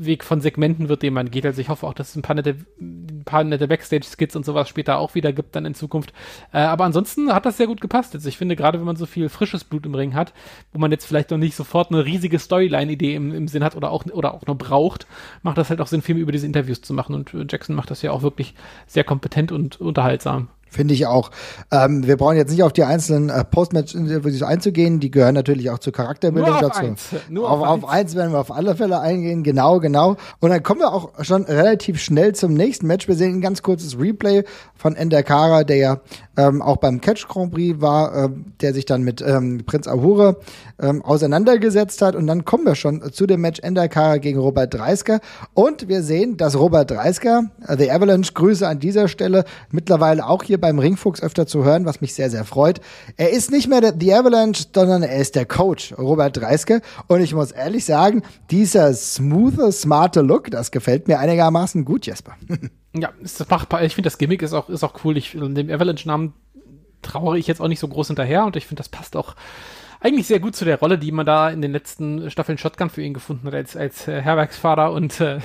Weg von Segmenten wird, den man geht. Also ich hoffe auch, dass es ein paar nette, ein paar nette Backstage-Skits und sowas später auch wieder gibt dann in Zukunft. Äh, aber ansonsten hat das sehr gut gepasst. Also ich finde, gerade wenn man so viel frisches Blut im Ring hat, wo man jetzt vielleicht noch nicht sofort eine riesige Storyline-Idee im, im Sinn hat oder auch, oder auch nur braucht, macht das halt auch Sinn, viel über diese Interviews zu machen. Und Jackson macht das ja auch wirklich sehr kompetent und unterhaltsam. Finde ich auch. Ähm, wir brauchen jetzt nicht auf die einzelnen äh, Postmatch-Interviews einzugehen. Die gehören natürlich auch zur Charakterbildung Nur auf dazu. Eins. Nur auf, auf, auf eins. werden wir auf alle Fälle eingehen. Genau, genau. Und dann kommen wir auch schon relativ schnell zum nächsten Match. Wir sehen ein ganz kurzes Replay von Ender Kara, der ja ähm, auch beim Catch Grand Prix war, äh, der sich dann mit ähm, Prinz Ahura ähm, auseinandergesetzt hat. Und dann kommen wir schon zu dem Match Ender Kara gegen Robert Dreisker. Und wir sehen, dass Robert Dreisker, äh, The Avalanche, Grüße an dieser Stelle, mittlerweile auch hier beim Ringfuchs öfter zu hören, was mich sehr, sehr freut. Er ist nicht mehr der, The Avalanche, sondern er ist der Coach, Robert Dreiske. Und ich muss ehrlich sagen, dieser smoothe, smarte Look, das gefällt mir einigermaßen gut, Jesper. ja, ist machbar. Ich finde, das Gimmick ist auch, ist auch cool. Ich, dem Avalanche-Namen trauere ich jetzt auch nicht so groß hinterher und ich finde, das passt auch eigentlich sehr gut zu der Rolle, die man da in den letzten Staffeln Shotgun für ihn gefunden hat, als, als äh, Herbergsfahrer und äh,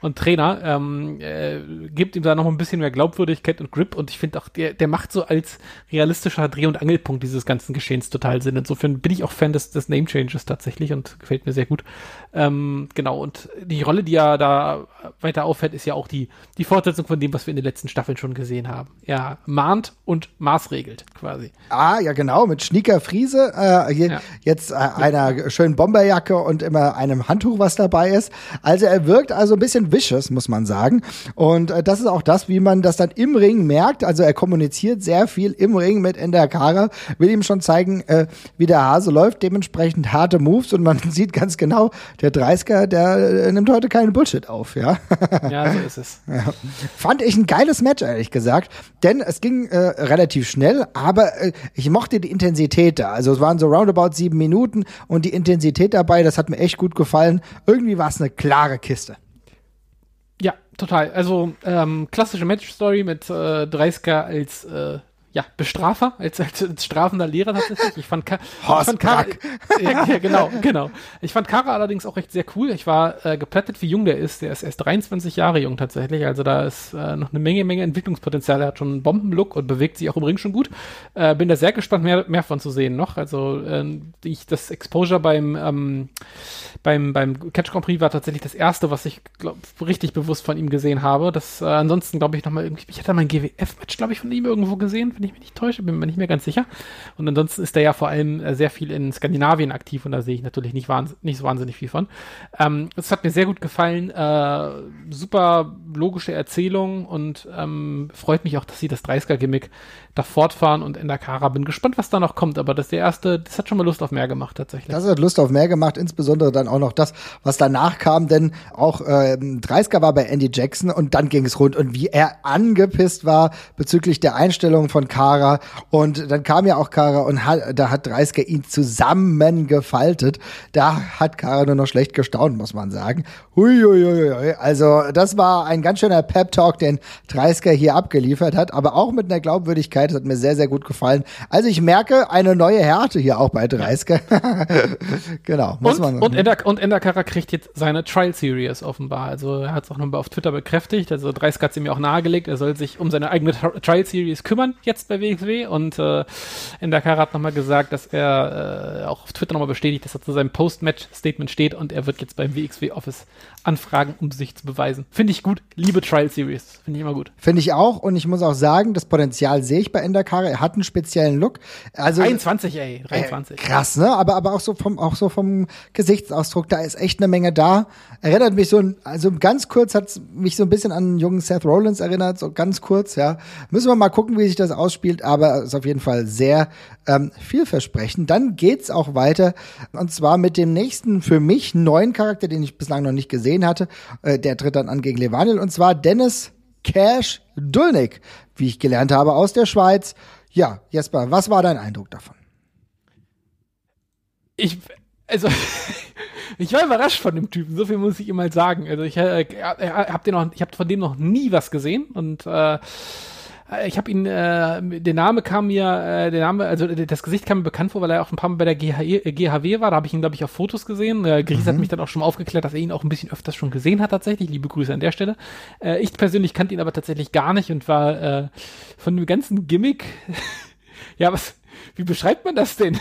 und Trainer, ähm, äh, gibt ihm da noch ein bisschen mehr Glaubwürdigkeit und Grip und ich finde auch, der, der macht so als realistischer Dreh- und Angelpunkt dieses ganzen Geschehens total Sinn. Insofern bin ich auch Fan des, des Name Changes tatsächlich und gefällt mir sehr gut. Ähm, genau, und die Rolle, die er da weiter auffällt, ist ja auch die, die Fortsetzung von dem, was wir in den letzten Staffeln schon gesehen haben. Er mahnt und maßregelt quasi. Ah, ja, genau, mit Schnieker Friese, äh, je, ja. jetzt äh, einer schönen Bomberjacke und immer einem Handtuch, was dabei ist. Also er wirkt also ein bisschen vicious, muss man sagen. Und äh, das ist auch das, wie man das dann im Ring merkt. Also er kommuniziert sehr viel im Ring mit Ender Kara, will ihm schon zeigen, äh, wie der Hase läuft, dementsprechend harte Moves und man sieht ganz genau, der 30er, der äh, nimmt heute keinen Bullshit auf, ja. Ja, so ist es. Ja. Fand ich ein geiles Match, ehrlich gesagt, denn es ging äh, relativ schnell, aber äh, ich mochte die Intensität da. Also es waren so roundabout sieben Minuten und die Intensität dabei, das hat mir echt gut gefallen. Irgendwie war es eine klare Kiste. Total. Also ähm, klassische Match-Story mit äh, Dreisker als äh, ja, Bestrafer, als, als, als strafender Lehrer tatsächlich. Ich fand, Ka Horst ich fand Kara, ja, ja, genau, genau. Ich fand Kara allerdings auch recht sehr cool. Ich war äh, geplättet, wie jung der ist. Der ist erst 23 Jahre jung tatsächlich. Also da ist äh, noch eine Menge, Menge Entwicklungspotenzial. Er hat schon einen Bombenlook und bewegt sich auch im Ring schon gut. Äh, bin da sehr gespannt, mehr, mehr von zu sehen noch. Also äh, ich, das Exposure beim, ähm, beim, beim Catch Grand Prix war tatsächlich das erste, was ich glaub, richtig bewusst von ihm gesehen habe. Das äh, ansonsten glaube ich nochmal irgendwie, ich hatte mal ein GWF-Match, glaube ich, von ihm irgendwo gesehen, wenn ich mich nicht täusche, bin mir nicht mehr ganz sicher. Und ansonsten ist er ja vor allem äh, sehr viel in Skandinavien aktiv und da sehe ich natürlich nicht, nicht so wahnsinnig viel von. Ähm, es hat mir sehr gut gefallen, äh, super logische Erzählung und ähm, freut mich auch, dass sie das 30er-Gimmick da fortfahren und in der Kara bin gespannt, was da noch kommt, aber das der erste, das hat schon mal Lust auf mehr gemacht tatsächlich. Das hat Lust auf mehr gemacht, insbesondere dann auch noch das, was danach kam, denn auch äh, 30er war bei Andy Jackson und dann ging es rund und wie er angepisst war bezüglich der Einstellung von Kara und dann kam ja auch Kara und hat, da hat 30er ihn zusammengefaltet. Da hat Kara nur noch schlecht gestaunt, muss man sagen. Huiuiui. Also das war ein ganz schöner Pep-Talk, den 30er hier abgeliefert hat, aber auch mit einer Glaubwürdigkeit. Das hat mir sehr, sehr gut gefallen. Also ich merke eine neue Härte hier auch bei 30 genau. Muss und, man, und, Ender, und Endakara kriegt jetzt seine Trial Series offenbar. Also er hat es auch nochmal auf Twitter bekräftigt. Also 30 hat es ihm auch nahegelegt. Er soll sich um seine eigene Trial Series kümmern, jetzt bei WXW. Und äh, Endakara hat nochmal gesagt, dass er äh, auch auf Twitter nochmal bestätigt, dass er zu seinem Post-Match-Statement steht und er wird jetzt beim WXW Office anfragen, um sich zu beweisen. Finde ich gut. Liebe Trial Series. Finde ich immer gut. Finde ich auch. Und ich muss auch sagen, das Potenzial sehe ich bei Endakara. Er hat einen speziellen Look. Also 23, ey, 23. Äh, krass, ne? Aber aber auch so vom auch so vom Gesichtsausdruck, da ist echt eine Menge da. Erinnert mich so ein, also ganz kurz hat mich so ein bisschen an einen jungen Seth Rollins erinnert, so ganz kurz, ja. Müssen wir mal gucken, wie sich das ausspielt, aber ist auf jeden Fall sehr ähm, vielversprechend. Dann geht's auch weiter und zwar mit dem nächsten für mich neuen Charakter, den ich bislang noch nicht gesehen hatte. Äh, der tritt dann an gegen Levanil und zwar Dennis Cash Dulnik, wie ich gelernt habe, aus der Schweiz. Ja, Jesper, was war dein Eindruck davon? Ich, also, ich war überrascht von dem Typen, so viel muss ich ihm mal sagen. Also ich äh, hab den noch, ich habe von dem noch nie was gesehen und äh, ich habe ihn, äh, der Name kam mir, äh, der Name, also das Gesicht kam mir bekannt vor, weil er auch ein paar Mal bei der GHE, äh, GHW war. Da habe ich ihn, glaube ich, auf Fotos gesehen. Äh, Gries mhm. hat mich dann auch schon mal aufgeklärt, dass er ihn auch ein bisschen öfters schon gesehen hat tatsächlich. Liebe Grüße an der Stelle. Äh, ich persönlich kannte ihn aber tatsächlich gar nicht und war äh, von dem ganzen Gimmick, ja, was, wie beschreibt man das denn?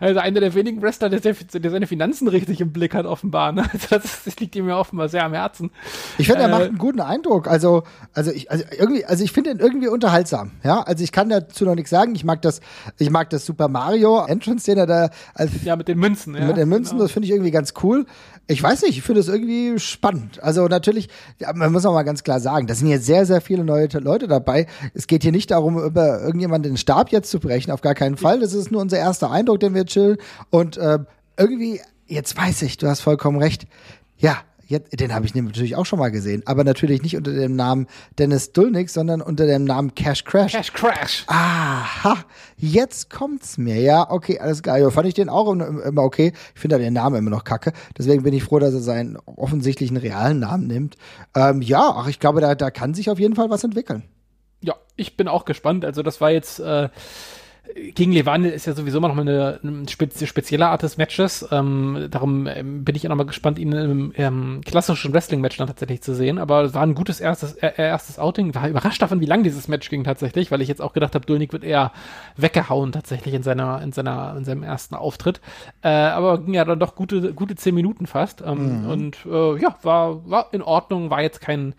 Also einer der wenigen Wrestler, der, der seine Finanzen richtig im Blick hat, offenbar. Ne? Also das, das, liegt ihm ja offenbar sehr am Herzen. Ich finde, er äh, macht einen guten Eindruck. Also, also ich, also irgendwie, also ich finde ihn irgendwie unterhaltsam. Ja, also ich kann dazu noch nichts sagen. Ich mag das, ich mag das Super Mario Entrance, den er da als, ja mit den Münzen, ja, mit den Münzen, genau. das finde ich irgendwie ganz cool. Ich weiß nicht, ich finde es irgendwie spannend. Also natürlich, man muss auch mal ganz klar sagen, da sind jetzt sehr, sehr viele neue Leute dabei. Es geht hier nicht darum, über irgendjemanden den Stab jetzt zu brechen, auf gar keinen Fall. Das ist nur unser erster Eindruck, den wir chillen. Und äh, irgendwie, jetzt weiß ich, du hast vollkommen recht. Ja, jetzt, den habe ich natürlich auch schon mal gesehen, aber natürlich nicht unter dem Namen Dennis Dulnik, sondern unter dem Namen Cash Crash. Cash Crash. Aha, jetzt kommt's mir. Ja, okay, alles klar. Ja, fand ich den auch immer okay. Ich finde den Namen immer noch kacke. Deswegen bin ich froh, dass er seinen offensichtlichen realen Namen nimmt. Ähm, ja, ach, ich glaube, da, da kann sich auf jeden Fall was entwickeln. Ja, ich bin auch gespannt. Also das war jetzt äh, gegen Levante ist ja sowieso noch mal eine, eine spezielle Art des Matches. Ähm, darum ähm, bin ich auch noch mal gespannt, ihn im ähm, klassischen Wrestling-Match dann tatsächlich zu sehen. Aber es war ein gutes erstes, äh, erstes Outing. War überrascht davon, wie lang dieses Match ging tatsächlich, weil ich jetzt auch gedacht habe, Dulnik wird eher weggehauen tatsächlich in seiner, in seiner, in seinem ersten Auftritt. Äh, aber ging ja dann doch gute, gute zehn Minuten fast. Ähm, mhm. Und äh, ja, war, war in Ordnung, war jetzt kein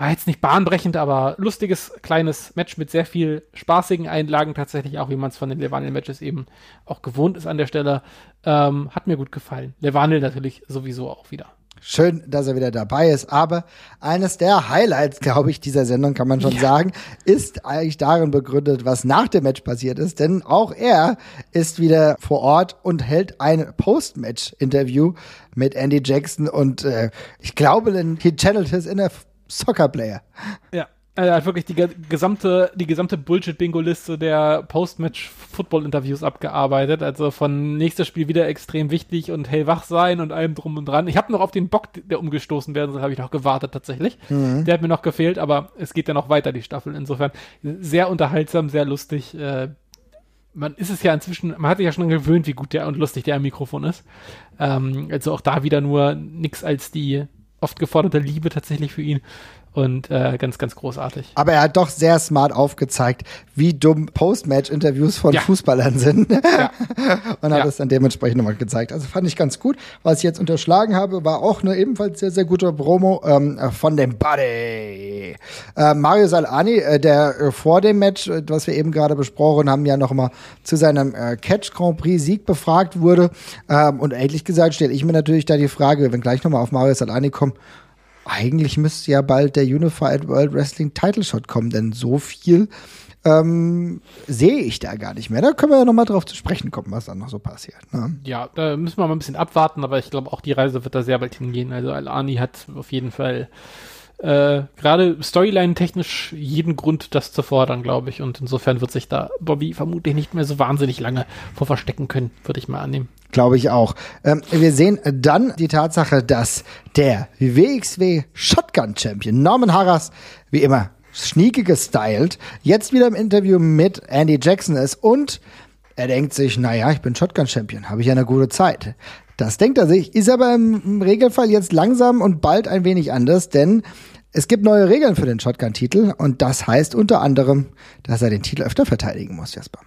war jetzt nicht bahnbrechend, aber lustiges kleines Match mit sehr viel spaßigen Einlagen tatsächlich auch, wie man es von den Levanil-Matches eben auch gewohnt ist an der Stelle. Ähm, hat mir gut gefallen. Levanil natürlich sowieso auch wieder. Schön, dass er wieder dabei ist. Aber eines der Highlights, glaube ich, dieser Sendung, kann man schon ja. sagen, ist eigentlich darin begründet, was nach dem Match passiert ist. Denn auch er ist wieder vor Ort und hält ein Post-Match-Interview mit Andy Jackson. Und äh, ich glaube, he channeled his inner Soccer Player. Ja. Er hat wirklich die gesamte, die gesamte Bullshit-Bingo-Liste der Post-Match-Football-Interviews abgearbeitet. Also von nächstes Spiel wieder extrem wichtig und hellwach sein und allem drum und dran. Ich habe noch auf den Bock, der umgestoßen werden soll, habe ich noch gewartet tatsächlich. Mhm. Der hat mir noch gefehlt, aber es geht ja noch weiter, die Staffel. Insofern sehr unterhaltsam, sehr lustig. Äh, man ist es ja inzwischen, man hat sich ja schon gewöhnt, wie gut der und lustig der am Mikrofon ist. Ähm, also auch da wieder nur nix als die oft geforderte Liebe tatsächlich für ihn und äh, ganz, ganz großartig. Aber er hat doch sehr smart aufgezeigt, wie dumm Post-Match-Interviews von ja. Fußballern sind. Ja. und hat ja. es dann dementsprechend nochmal gezeigt. Also fand ich ganz gut. Was ich jetzt unterschlagen habe, war auch eine ebenfalls sehr, sehr gute Promo ähm, von dem Buddy. Äh, Mario Salani, äh, der äh, vor dem Match, äh, was wir eben gerade besprochen haben, ja nochmal zu seinem äh, Catch Grand Prix Sieg befragt wurde. Ähm, und ehrlich gesagt stelle ich mir natürlich da die Frage, wenn gleich nochmal auf Mario Salani kommen, eigentlich müsste ja bald der Unified World Wrestling Title Shot kommen, denn so viel ähm, sehe ich da gar nicht mehr. Da können wir ja noch mal drauf zu sprechen kommen, was dann noch so passiert. Ne? Ja, da müssen wir mal ein bisschen abwarten, aber ich glaube auch die Reise wird da sehr bald hingehen. Also Al-Ani hat auf jeden Fall äh, gerade Storyline-technisch jeden Grund, das zu fordern, glaube ich. Und insofern wird sich da Bobby vermutlich nicht mehr so wahnsinnig lange vor verstecken können, würde ich mal annehmen. Glaube ich auch. Ähm, wir sehen dann die Tatsache, dass der WXW Shotgun Champion Norman Harras, wie immer, schnieke gestyled, jetzt wieder im Interview mit Andy Jackson ist und er denkt sich, naja, ich bin Shotgun Champion, habe ich ja eine gute Zeit. Das denkt er sich, ist aber im Regelfall jetzt langsam und bald ein wenig anders, denn es gibt neue Regeln für den Shotgun-Titel und das heißt unter anderem, dass er den Titel öfter verteidigen muss, Jasper.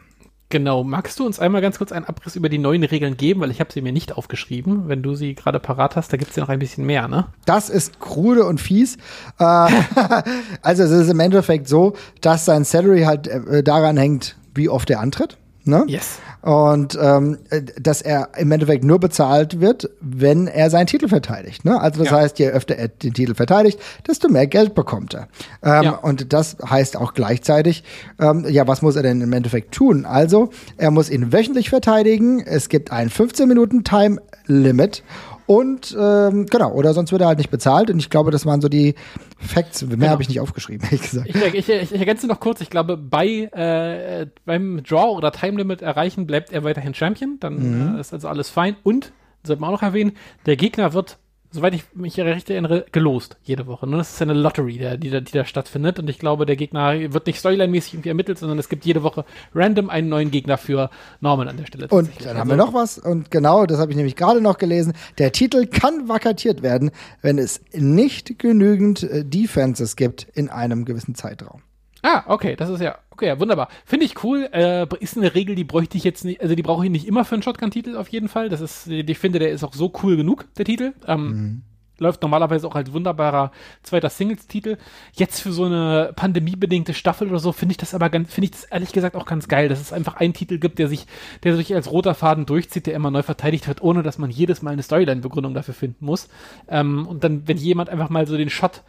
Genau. Magst du uns einmal ganz kurz einen Abriss über die neuen Regeln geben? Weil ich habe sie mir nicht aufgeschrieben. Wenn du sie gerade parat hast, da gibt es ja noch ein bisschen mehr, ne? Das ist krude und fies. Äh, also es ist im Endeffekt so, dass sein Salary halt äh, daran hängt, wie oft er antritt. Ne? Yes. Und ähm, dass er im Endeffekt nur bezahlt wird, wenn er seinen Titel verteidigt. Ne? Also das ja. heißt, je öfter er den Titel verteidigt, desto mehr Geld bekommt er. Ähm, ja. Und das heißt auch gleichzeitig, ähm, ja, was muss er denn im Endeffekt tun? Also, er muss ihn wöchentlich verteidigen. Es gibt ein 15 Minuten Time Limit und ähm, genau, oder sonst wird er halt nicht bezahlt. Und ich glaube, das waren so die Facts. Mehr genau. habe ich nicht aufgeschrieben, ehrlich gesagt. Ich, ich, ich, ich ergänze noch kurz, ich glaube, bei äh, beim Draw oder Time Limit erreichen bleibt er weiterhin Champion. Dann mhm. äh, ist also alles fein. Und, sollte man auch noch erwähnen, der Gegner wird soweit ich mich recht erinnere, gelost jede Woche. Ne? Das ist eine Lottery, der, die, da, die da stattfindet. Und ich glaube, der Gegner wird nicht storyline-mäßig irgendwie ermittelt, sondern es gibt jede Woche random einen neuen Gegner für Norman an der Stelle. Und dann haben wir also noch was. Und genau, das habe ich nämlich gerade noch gelesen. Der Titel kann vakatiert werden, wenn es nicht genügend äh, Defenses gibt in einem gewissen Zeitraum. Ah, okay, das ist ja, okay, ja, wunderbar. Finde ich cool. Äh, ist eine Regel, die bräuchte ich jetzt nicht, also die brauche ich nicht immer für einen Shotgun-Titel auf jeden Fall. Das ist, ich finde, der ist auch so cool genug, der Titel. Ähm, mhm. Läuft normalerweise auch als wunderbarer zweiter Singles-Titel. Jetzt für so eine pandemiebedingte Staffel oder so finde ich das aber ganz, finde ich das ehrlich gesagt auch ganz geil, dass es einfach einen Titel gibt, der sich, der sich als roter Faden durchzieht, der immer neu verteidigt wird, ohne dass man jedes Mal eine Storyline-Begründung dafür finden muss. Ähm, und dann, wenn jemand einfach mal so den Shot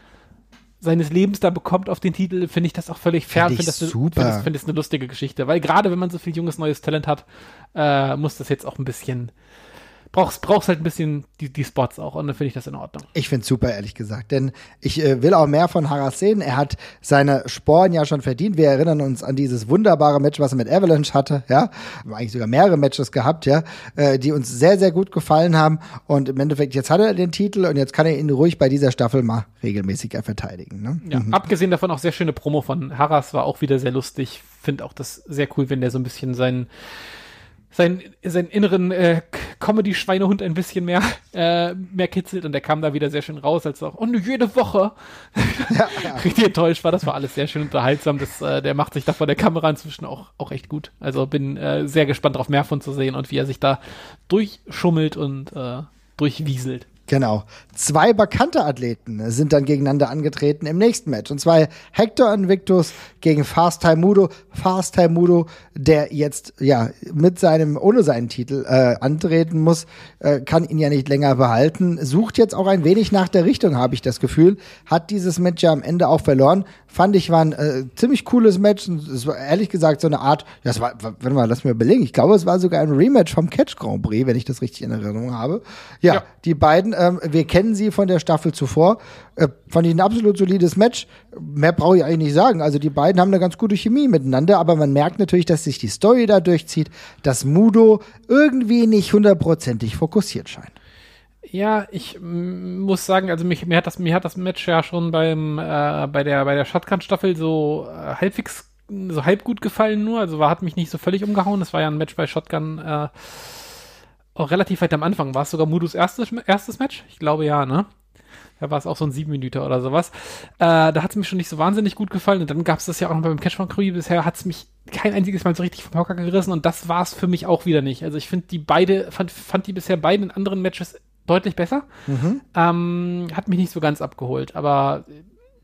seines Lebens da bekommt auf den Titel, finde ich das auch völlig fair. Finde das super. Finde find das eine lustige Geschichte, weil gerade wenn man so viel junges neues Talent hat, äh, muss das jetzt auch ein bisschen brauchst, brauchst halt ein bisschen die, die Spots auch und dann finde ich das in Ordnung. Ich finde es super, ehrlich gesagt, denn ich äh, will auch mehr von Haras sehen. Er hat seine Sporen ja schon verdient. Wir erinnern uns an dieses wunderbare Match, was er mit Avalanche hatte, ja. Eigentlich sogar mehrere Matches gehabt, ja, äh, die uns sehr, sehr gut gefallen haben. Und im Endeffekt, jetzt hat er den Titel und jetzt kann er ihn ruhig bei dieser Staffel mal regelmäßig verteidigen. Ne? Ja, mhm. abgesehen davon auch sehr schöne Promo von Haras war auch wieder sehr lustig. Finde auch das sehr cool, wenn der so ein bisschen seinen seinen, seinen inneren äh, Comedy-Schweinehund ein bisschen mehr, äh, mehr kitzelt und der kam da wieder sehr schön raus, als auch, oh, jede Woche. Ja, ja. Richtig enttäuscht war, das war alles sehr schön unterhaltsam. Das, äh, der macht sich da vor der Kamera inzwischen auch, auch echt gut. Also bin äh, sehr gespannt darauf mehr von zu sehen und wie er sich da durchschummelt und äh, durchwieselt. Genau. Zwei bekannte Athleten sind dann gegeneinander angetreten im nächsten Match. Und zwar Hector Invictus gegen Fast Time Mudo. Fast Time Mudo, der jetzt ja mit seinem, ohne seinen Titel äh, antreten muss, äh, kann ihn ja nicht länger behalten. Sucht jetzt auch ein wenig nach der Richtung, habe ich das Gefühl. Hat dieses Match ja am Ende auch verloren. Fand ich, war ein äh, ziemlich cooles Match. Und es war ehrlich gesagt so eine Art, ja, es war, warte mal, lass mir überlegen. Ich glaube, es war sogar ein Rematch vom Catch Grand Prix, wenn ich das richtig in Erinnerung habe. Ja, Ja. die beiden, ähm, wir kennen sie von der Staffel zuvor. Äh, fand ich ein absolut solides Match. Mehr brauche ich eigentlich nicht sagen. Also die beiden haben eine ganz gute Chemie miteinander, aber man merkt natürlich, dass sich die Story da durchzieht, dass Mudo irgendwie nicht hundertprozentig fokussiert scheint. Ja, ich muss sagen, also mich, mir hat das, mir hat das Match ja schon beim, äh, bei der, bei der Shotgun-Staffel so äh, halbwegs, so halb gut gefallen nur, also war, hat mich nicht so völlig umgehauen. Das war ja ein Match bei Shotgun, äh, auch relativ weit am Anfang. War es sogar Mudus erstes, erstes Match? Ich glaube ja, ne? Da war es auch so ein sieben Minuten oder sowas. Äh, da hat es mir schon nicht so wahnsinnig gut gefallen. Und dann gab es das ja auch noch beim Catch von Crew. Bisher hat es mich kein einziges Mal so richtig vom Hocker gerissen. Und das war es für mich auch wieder nicht. Also ich finde die beide, fand, fand die bisher beiden anderen Matches deutlich besser. Ähm, hat mich nicht so ganz abgeholt. Aber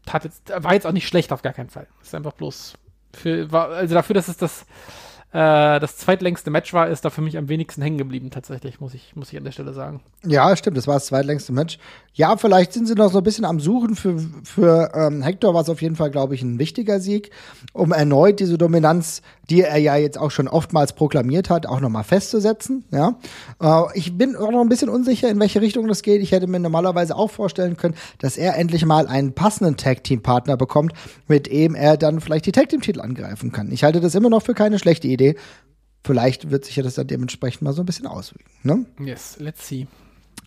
tat jetzt, war jetzt auch nicht schlecht auf gar keinen Fall. Ist einfach bloß für, war, also dafür, dass es das, äh, das zweitlängste Match war, ist da für mich am wenigsten hängen geblieben, tatsächlich, muss ich, muss ich an der Stelle sagen. Ja, stimmt, das war das zweitlängste Match. Ja, vielleicht sind sie noch so ein bisschen am Suchen. Für, für ähm, Hector war es auf jeden Fall, glaube ich, ein wichtiger Sieg, um erneut diese Dominanz, die er ja jetzt auch schon oftmals proklamiert hat, auch nochmal festzusetzen. Ja, äh, Ich bin auch noch ein bisschen unsicher, in welche Richtung das geht. Ich hätte mir normalerweise auch vorstellen können, dass er endlich mal einen passenden Tag-Team-Partner bekommt, mit dem er dann vielleicht die Tag-Team-Titel angreifen kann. Ich halte das immer noch für keine schlechte Idee. Vielleicht wird sich ja das dann dementsprechend mal so ein bisschen auswirken. Ne? Yes, let's see.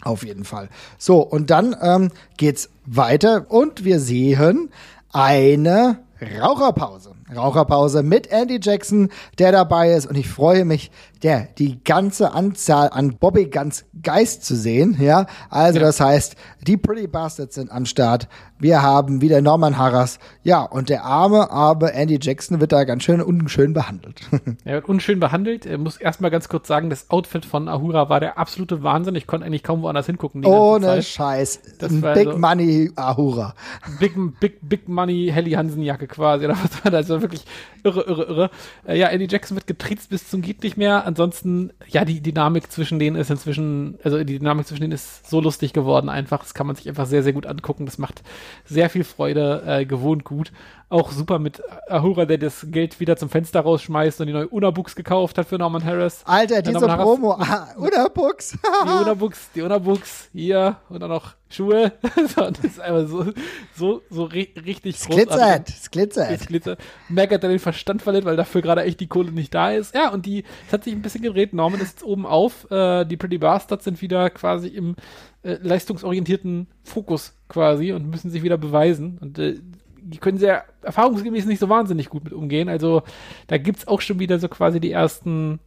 Auf jeden Fall. So, und dann ähm, geht's weiter und wir sehen eine Raucherpause. Raucherpause mit Andy Jackson, der dabei ist und ich freue mich, der die ganze Anzahl an Bobby Guns Geist zu sehen, ja. Also Ja. das heißt, die Pretty Bastards sind am Start. Wir haben wieder Norman Harras. Ja, und der arme, arme Andy Jackson wird da ganz schön unschön behandelt. Er wird unschön behandelt. Er muss erstmal ganz kurz sagen, das Outfit von Ahura war der absolute Wahnsinn. Ich konnte eigentlich kaum woanders hingucken. Ohne. Scheiß. Big so- Money Ahura. Big, Big, Big Money Helly Hansen Jacke quasi. Oder was war das? Also wirklich irre, irre, irre. Äh, ja, Andy Jackson wird getriezt bis zum geht nicht mehr. Ansonsten, ja, die Dynamik zwischen denen ist inzwischen, also die Dynamik zwischen denen ist so lustig geworden einfach. Das kann man sich einfach sehr, sehr gut angucken. Das macht sehr viel Freude, äh, gewohnt gut. Auch super mit Ahura, der das Geld wieder zum Fenster rausschmeißt und die neue Unabooks gekauft hat für Norman Harris. Alter, Ja, diese Norman Harris- Promo. Ah, Unterbuchs. Die Unabuchs, die Unabuchs, hier und dann noch Schuhe. das ist einfach so, so, so ri richtig Es glitzert, großartig. es glitzert. Es glitzert. Merkt, der den Verstand verliert, weil dafür gerade echt die Kohle nicht da ist. Ja, und die, es hat sich ein bisschen gedreht. Norman ist jetzt oben auf. Äh, die Pretty Bastards sind wieder quasi im äh, leistungsorientierten Fokus quasi und müssen sich wieder beweisen. Und äh, die können sehr erfahrungsgemäß nicht so wahnsinnig gut mit umgehen. Also da gibt's auch schon wieder so quasi die ersten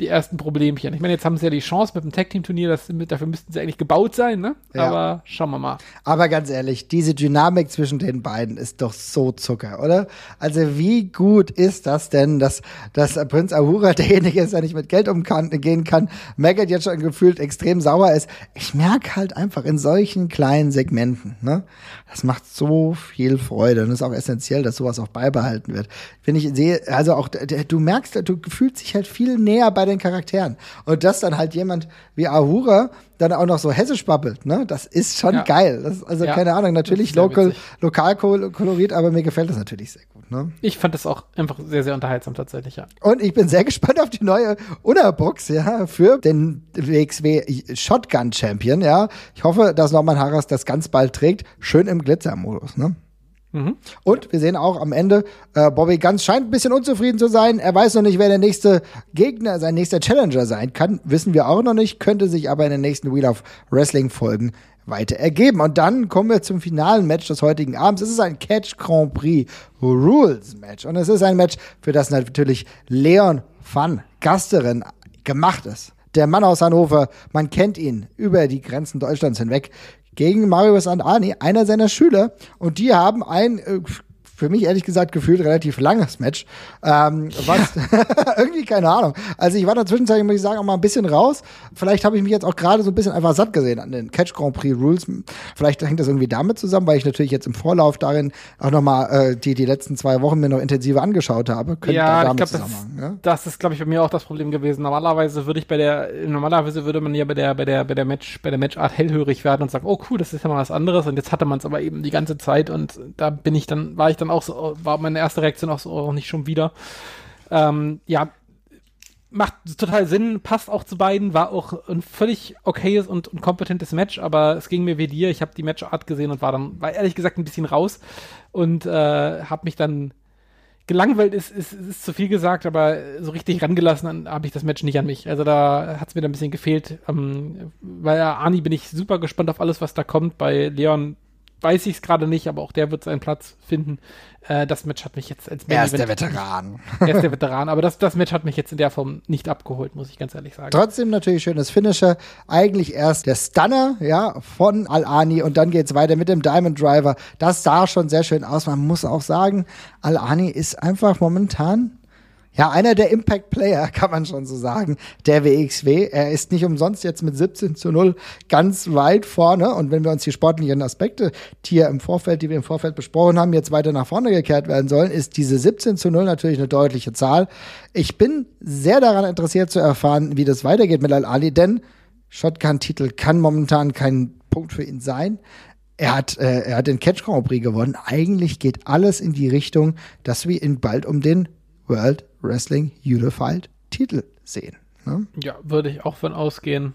die ersten Problemchen. Ich meine, jetzt haben sie ja die Chance mit dem Tag-Team-Turnier, dafür müssten sie eigentlich gebaut sein, ne? Ja. Aber schauen wir mal. Aber ganz ehrlich, diese Dynamik zwischen den beiden ist doch so Zucker, oder? Also wie gut ist das denn, dass, dass Prinz Ahura derjenige ist, der nicht mit Geld umgehen kann, Maggot jetzt schon gefühlt extrem sauer ist. Ich merke halt einfach in solchen kleinen Segmenten, ne? Das macht so viel Freude und ist auch essentiell, dass sowas auch beibehalten wird. Wenn ich sehe, also auch, du merkst, du fühlst dich halt viel näher bei den Charakteren. Und dass dann halt jemand wie Ahura dann auch noch so hessisch babbelt, ne? Das ist schon Ja. geil. Das ist also Ja. keine Ahnung, natürlich local, witzig. lokal kol- koloriert, aber mir gefällt das natürlich sehr gut, ne? Ich fand das auch einfach sehr, sehr unterhaltsam tatsächlich, ja. Und ich bin sehr gespannt auf die neue Unterbox, ja, für den WXW Shotgun Champion, ja. Ich hoffe, dass Norman Harras das ganz bald trägt, schön im Glitzermodus, ne? Mhm. Und wir sehen auch am Ende, äh, Bobby Ganz scheint ein bisschen unzufrieden zu sein. Er weiß noch nicht, wer der nächste Gegner, sein nächster Challenger sein kann. Wissen wir auch noch nicht, könnte sich aber in den nächsten Wheel of Wrestling Folgen weiter ergeben. Und dann kommen wir zum finalen Match des heutigen Abends. Es ist ein Catch Grand Prix Rules Match. Und es ist ein Match, für das natürlich Leon van Gasteren gemacht ist. Der Mann aus Hannover, man kennt ihn über die Grenzen Deutschlands hinweg, gegen Marius Andani, einer seiner Schüler. Und die haben ein, äh, für mich ehrlich gesagt gefühlt relativ langes Match. Ähm, was irgendwie keine Ahnung. Also ich war in der Zwischenzeit, muss ich sagen, auch mal ein bisschen raus. Vielleicht habe ich mich jetzt auch gerade so ein bisschen einfach satt gesehen an den Catch Grand Prix Rules. Vielleicht hängt das irgendwie damit zusammen, weil ich natürlich jetzt im Vorlauf darin auch nochmal äh, die, die letzten zwei Wochen mir noch intensiver angeschaut habe. Könnte da Ja, ich damit glaube, das, zusammenhängen, Ja? Das ist, glaube ich, bei mir auch das Problem gewesen. Normalerweise würde ich bei der, normalerweise würde man ja bei der, bei der, bei der Match, bei der Matchart hellhörig werden und sagen, oh cool, das ist ja mal was anderes. Und jetzt hatte man es aber eben die ganze Zeit und da bin ich dann, war ich dann auch so, war meine erste Reaktion auch so, auch nicht schon wieder. Ähm, ja, macht total Sinn, passt auch zu beiden, war auch ein völlig okayes und, und kompetentes Match, aber es ging mir wie dir. Ich habe die Matchart gesehen und war dann, war ehrlich gesagt ein bisschen raus und äh, habe mich dann gelangweilt ist, ist, ist zu viel gesagt, aber so richtig rangelassen habe ich das Match nicht an mich. Also da hat es mir dann ein bisschen gefehlt. Ähm, bei Ani bin ich super gespannt auf alles, was da kommt. Bei Leon weiß ich es gerade nicht, aber auch der wird seinen Platz finden. Äh, das Match hat mich jetzt als Er ist der Veteran. er ist der Veteran, aber das, das Match hat mich jetzt in der Form nicht abgeholt, muss ich ganz ehrlich sagen. Trotzdem natürlich schönes Finisher. Eigentlich erst der Stunner, ja, von Al-Ani und dann geht's weiter mit dem Diamond Driver. Das sah schon sehr schön aus. Man muss auch sagen, Al-Ani ist einfach momentan ja, einer der Impact-Player, kann man schon so sagen, der WXW. Er ist nicht umsonst jetzt mit 17 zu 0 ganz weit vorne. Und wenn wir uns die sportlichen Aspekte, die hier im Vorfeld, die wir im Vorfeld besprochen haben, jetzt weiter nach vorne gekehrt werden sollen, ist diese 17 zu 0 natürlich eine deutliche Zahl. Ich bin sehr daran interessiert zu erfahren, wie das weitergeht mit Al-Ali, denn Shotgun-Titel kann momentan kein Punkt für ihn sein. Er hat, äh, er hat den Catch Grand Prix gewonnen. Eigentlich geht alles in die Richtung, dass wir ihn bald um den World Wrestling Unified Titel sehen. Ne? Ja, würde ich auch von ausgehen.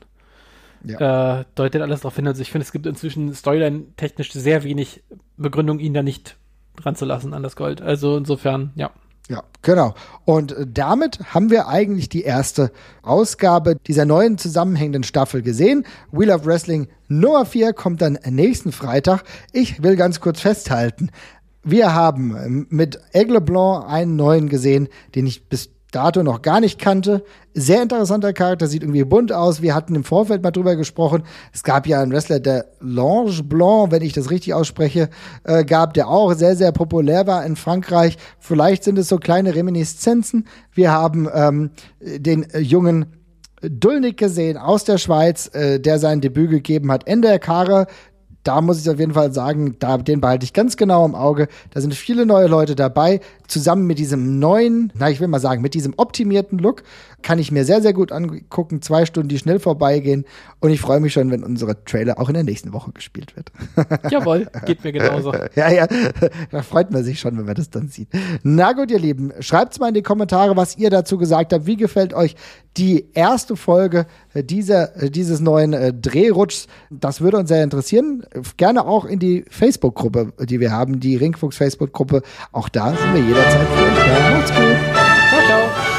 Ja. Äh, deutet alles darauf hin. Also ich finde, es gibt inzwischen Storyline-technisch sehr wenig Begründung, ihn da nicht ranzulassen an das Gold. Also insofern, ja. Ja, genau. Und damit haben wir eigentlich die erste Ausgabe dieser neuen zusammenhängenden Staffel gesehen. Wheel of Wrestling Nummer 4 kommt dann nächsten Freitag. Ich will ganz kurz festhalten, wir haben mit Aigle Blanc einen neuen gesehen, den ich bis dato noch gar nicht kannte. Sehr interessanter Charakter, sieht irgendwie bunt aus. Wir hatten im Vorfeld mal drüber gesprochen. Es gab ja einen Wrestler, der Lange Blanc, wenn ich das richtig ausspreche, äh, gab, der auch sehr, sehr populär war in Frankreich. Vielleicht sind es so kleine Reminiszenzen. Wir haben ähm, den äh, jungen Dulnik gesehen aus der Schweiz, äh, der sein Debüt gegeben hat in der Karre da muss ich auf jeden Fall sagen, da, den behalte ich ganz genau im Auge. Da sind viele neue Leute dabei. Zusammen mit diesem neuen, na, ich will mal sagen, mit diesem optimierten Look kann ich mir sehr, sehr gut angucken. Zwei Stunden, die schnell vorbeigehen. Und ich freue mich schon, wenn unsere Trailer auch in der nächsten Woche gespielt wird. Jawohl, geht mir genauso. ja, ja, da freut man sich schon, wenn man das dann sieht. Na gut, ihr Lieben, schreibt's mal in die Kommentare, was ihr dazu gesagt habt. Wie gefällt euch die erste Folge dieser, dieses neuen äh, Drehrutschs? Das würde uns sehr interessieren. Gerne auch in die Facebook-Gruppe, die wir haben, die Ringfuchs Facebook-Gruppe. Auch da sind wir jederzeit für euch da. Macht's gut. Ciao, ciao.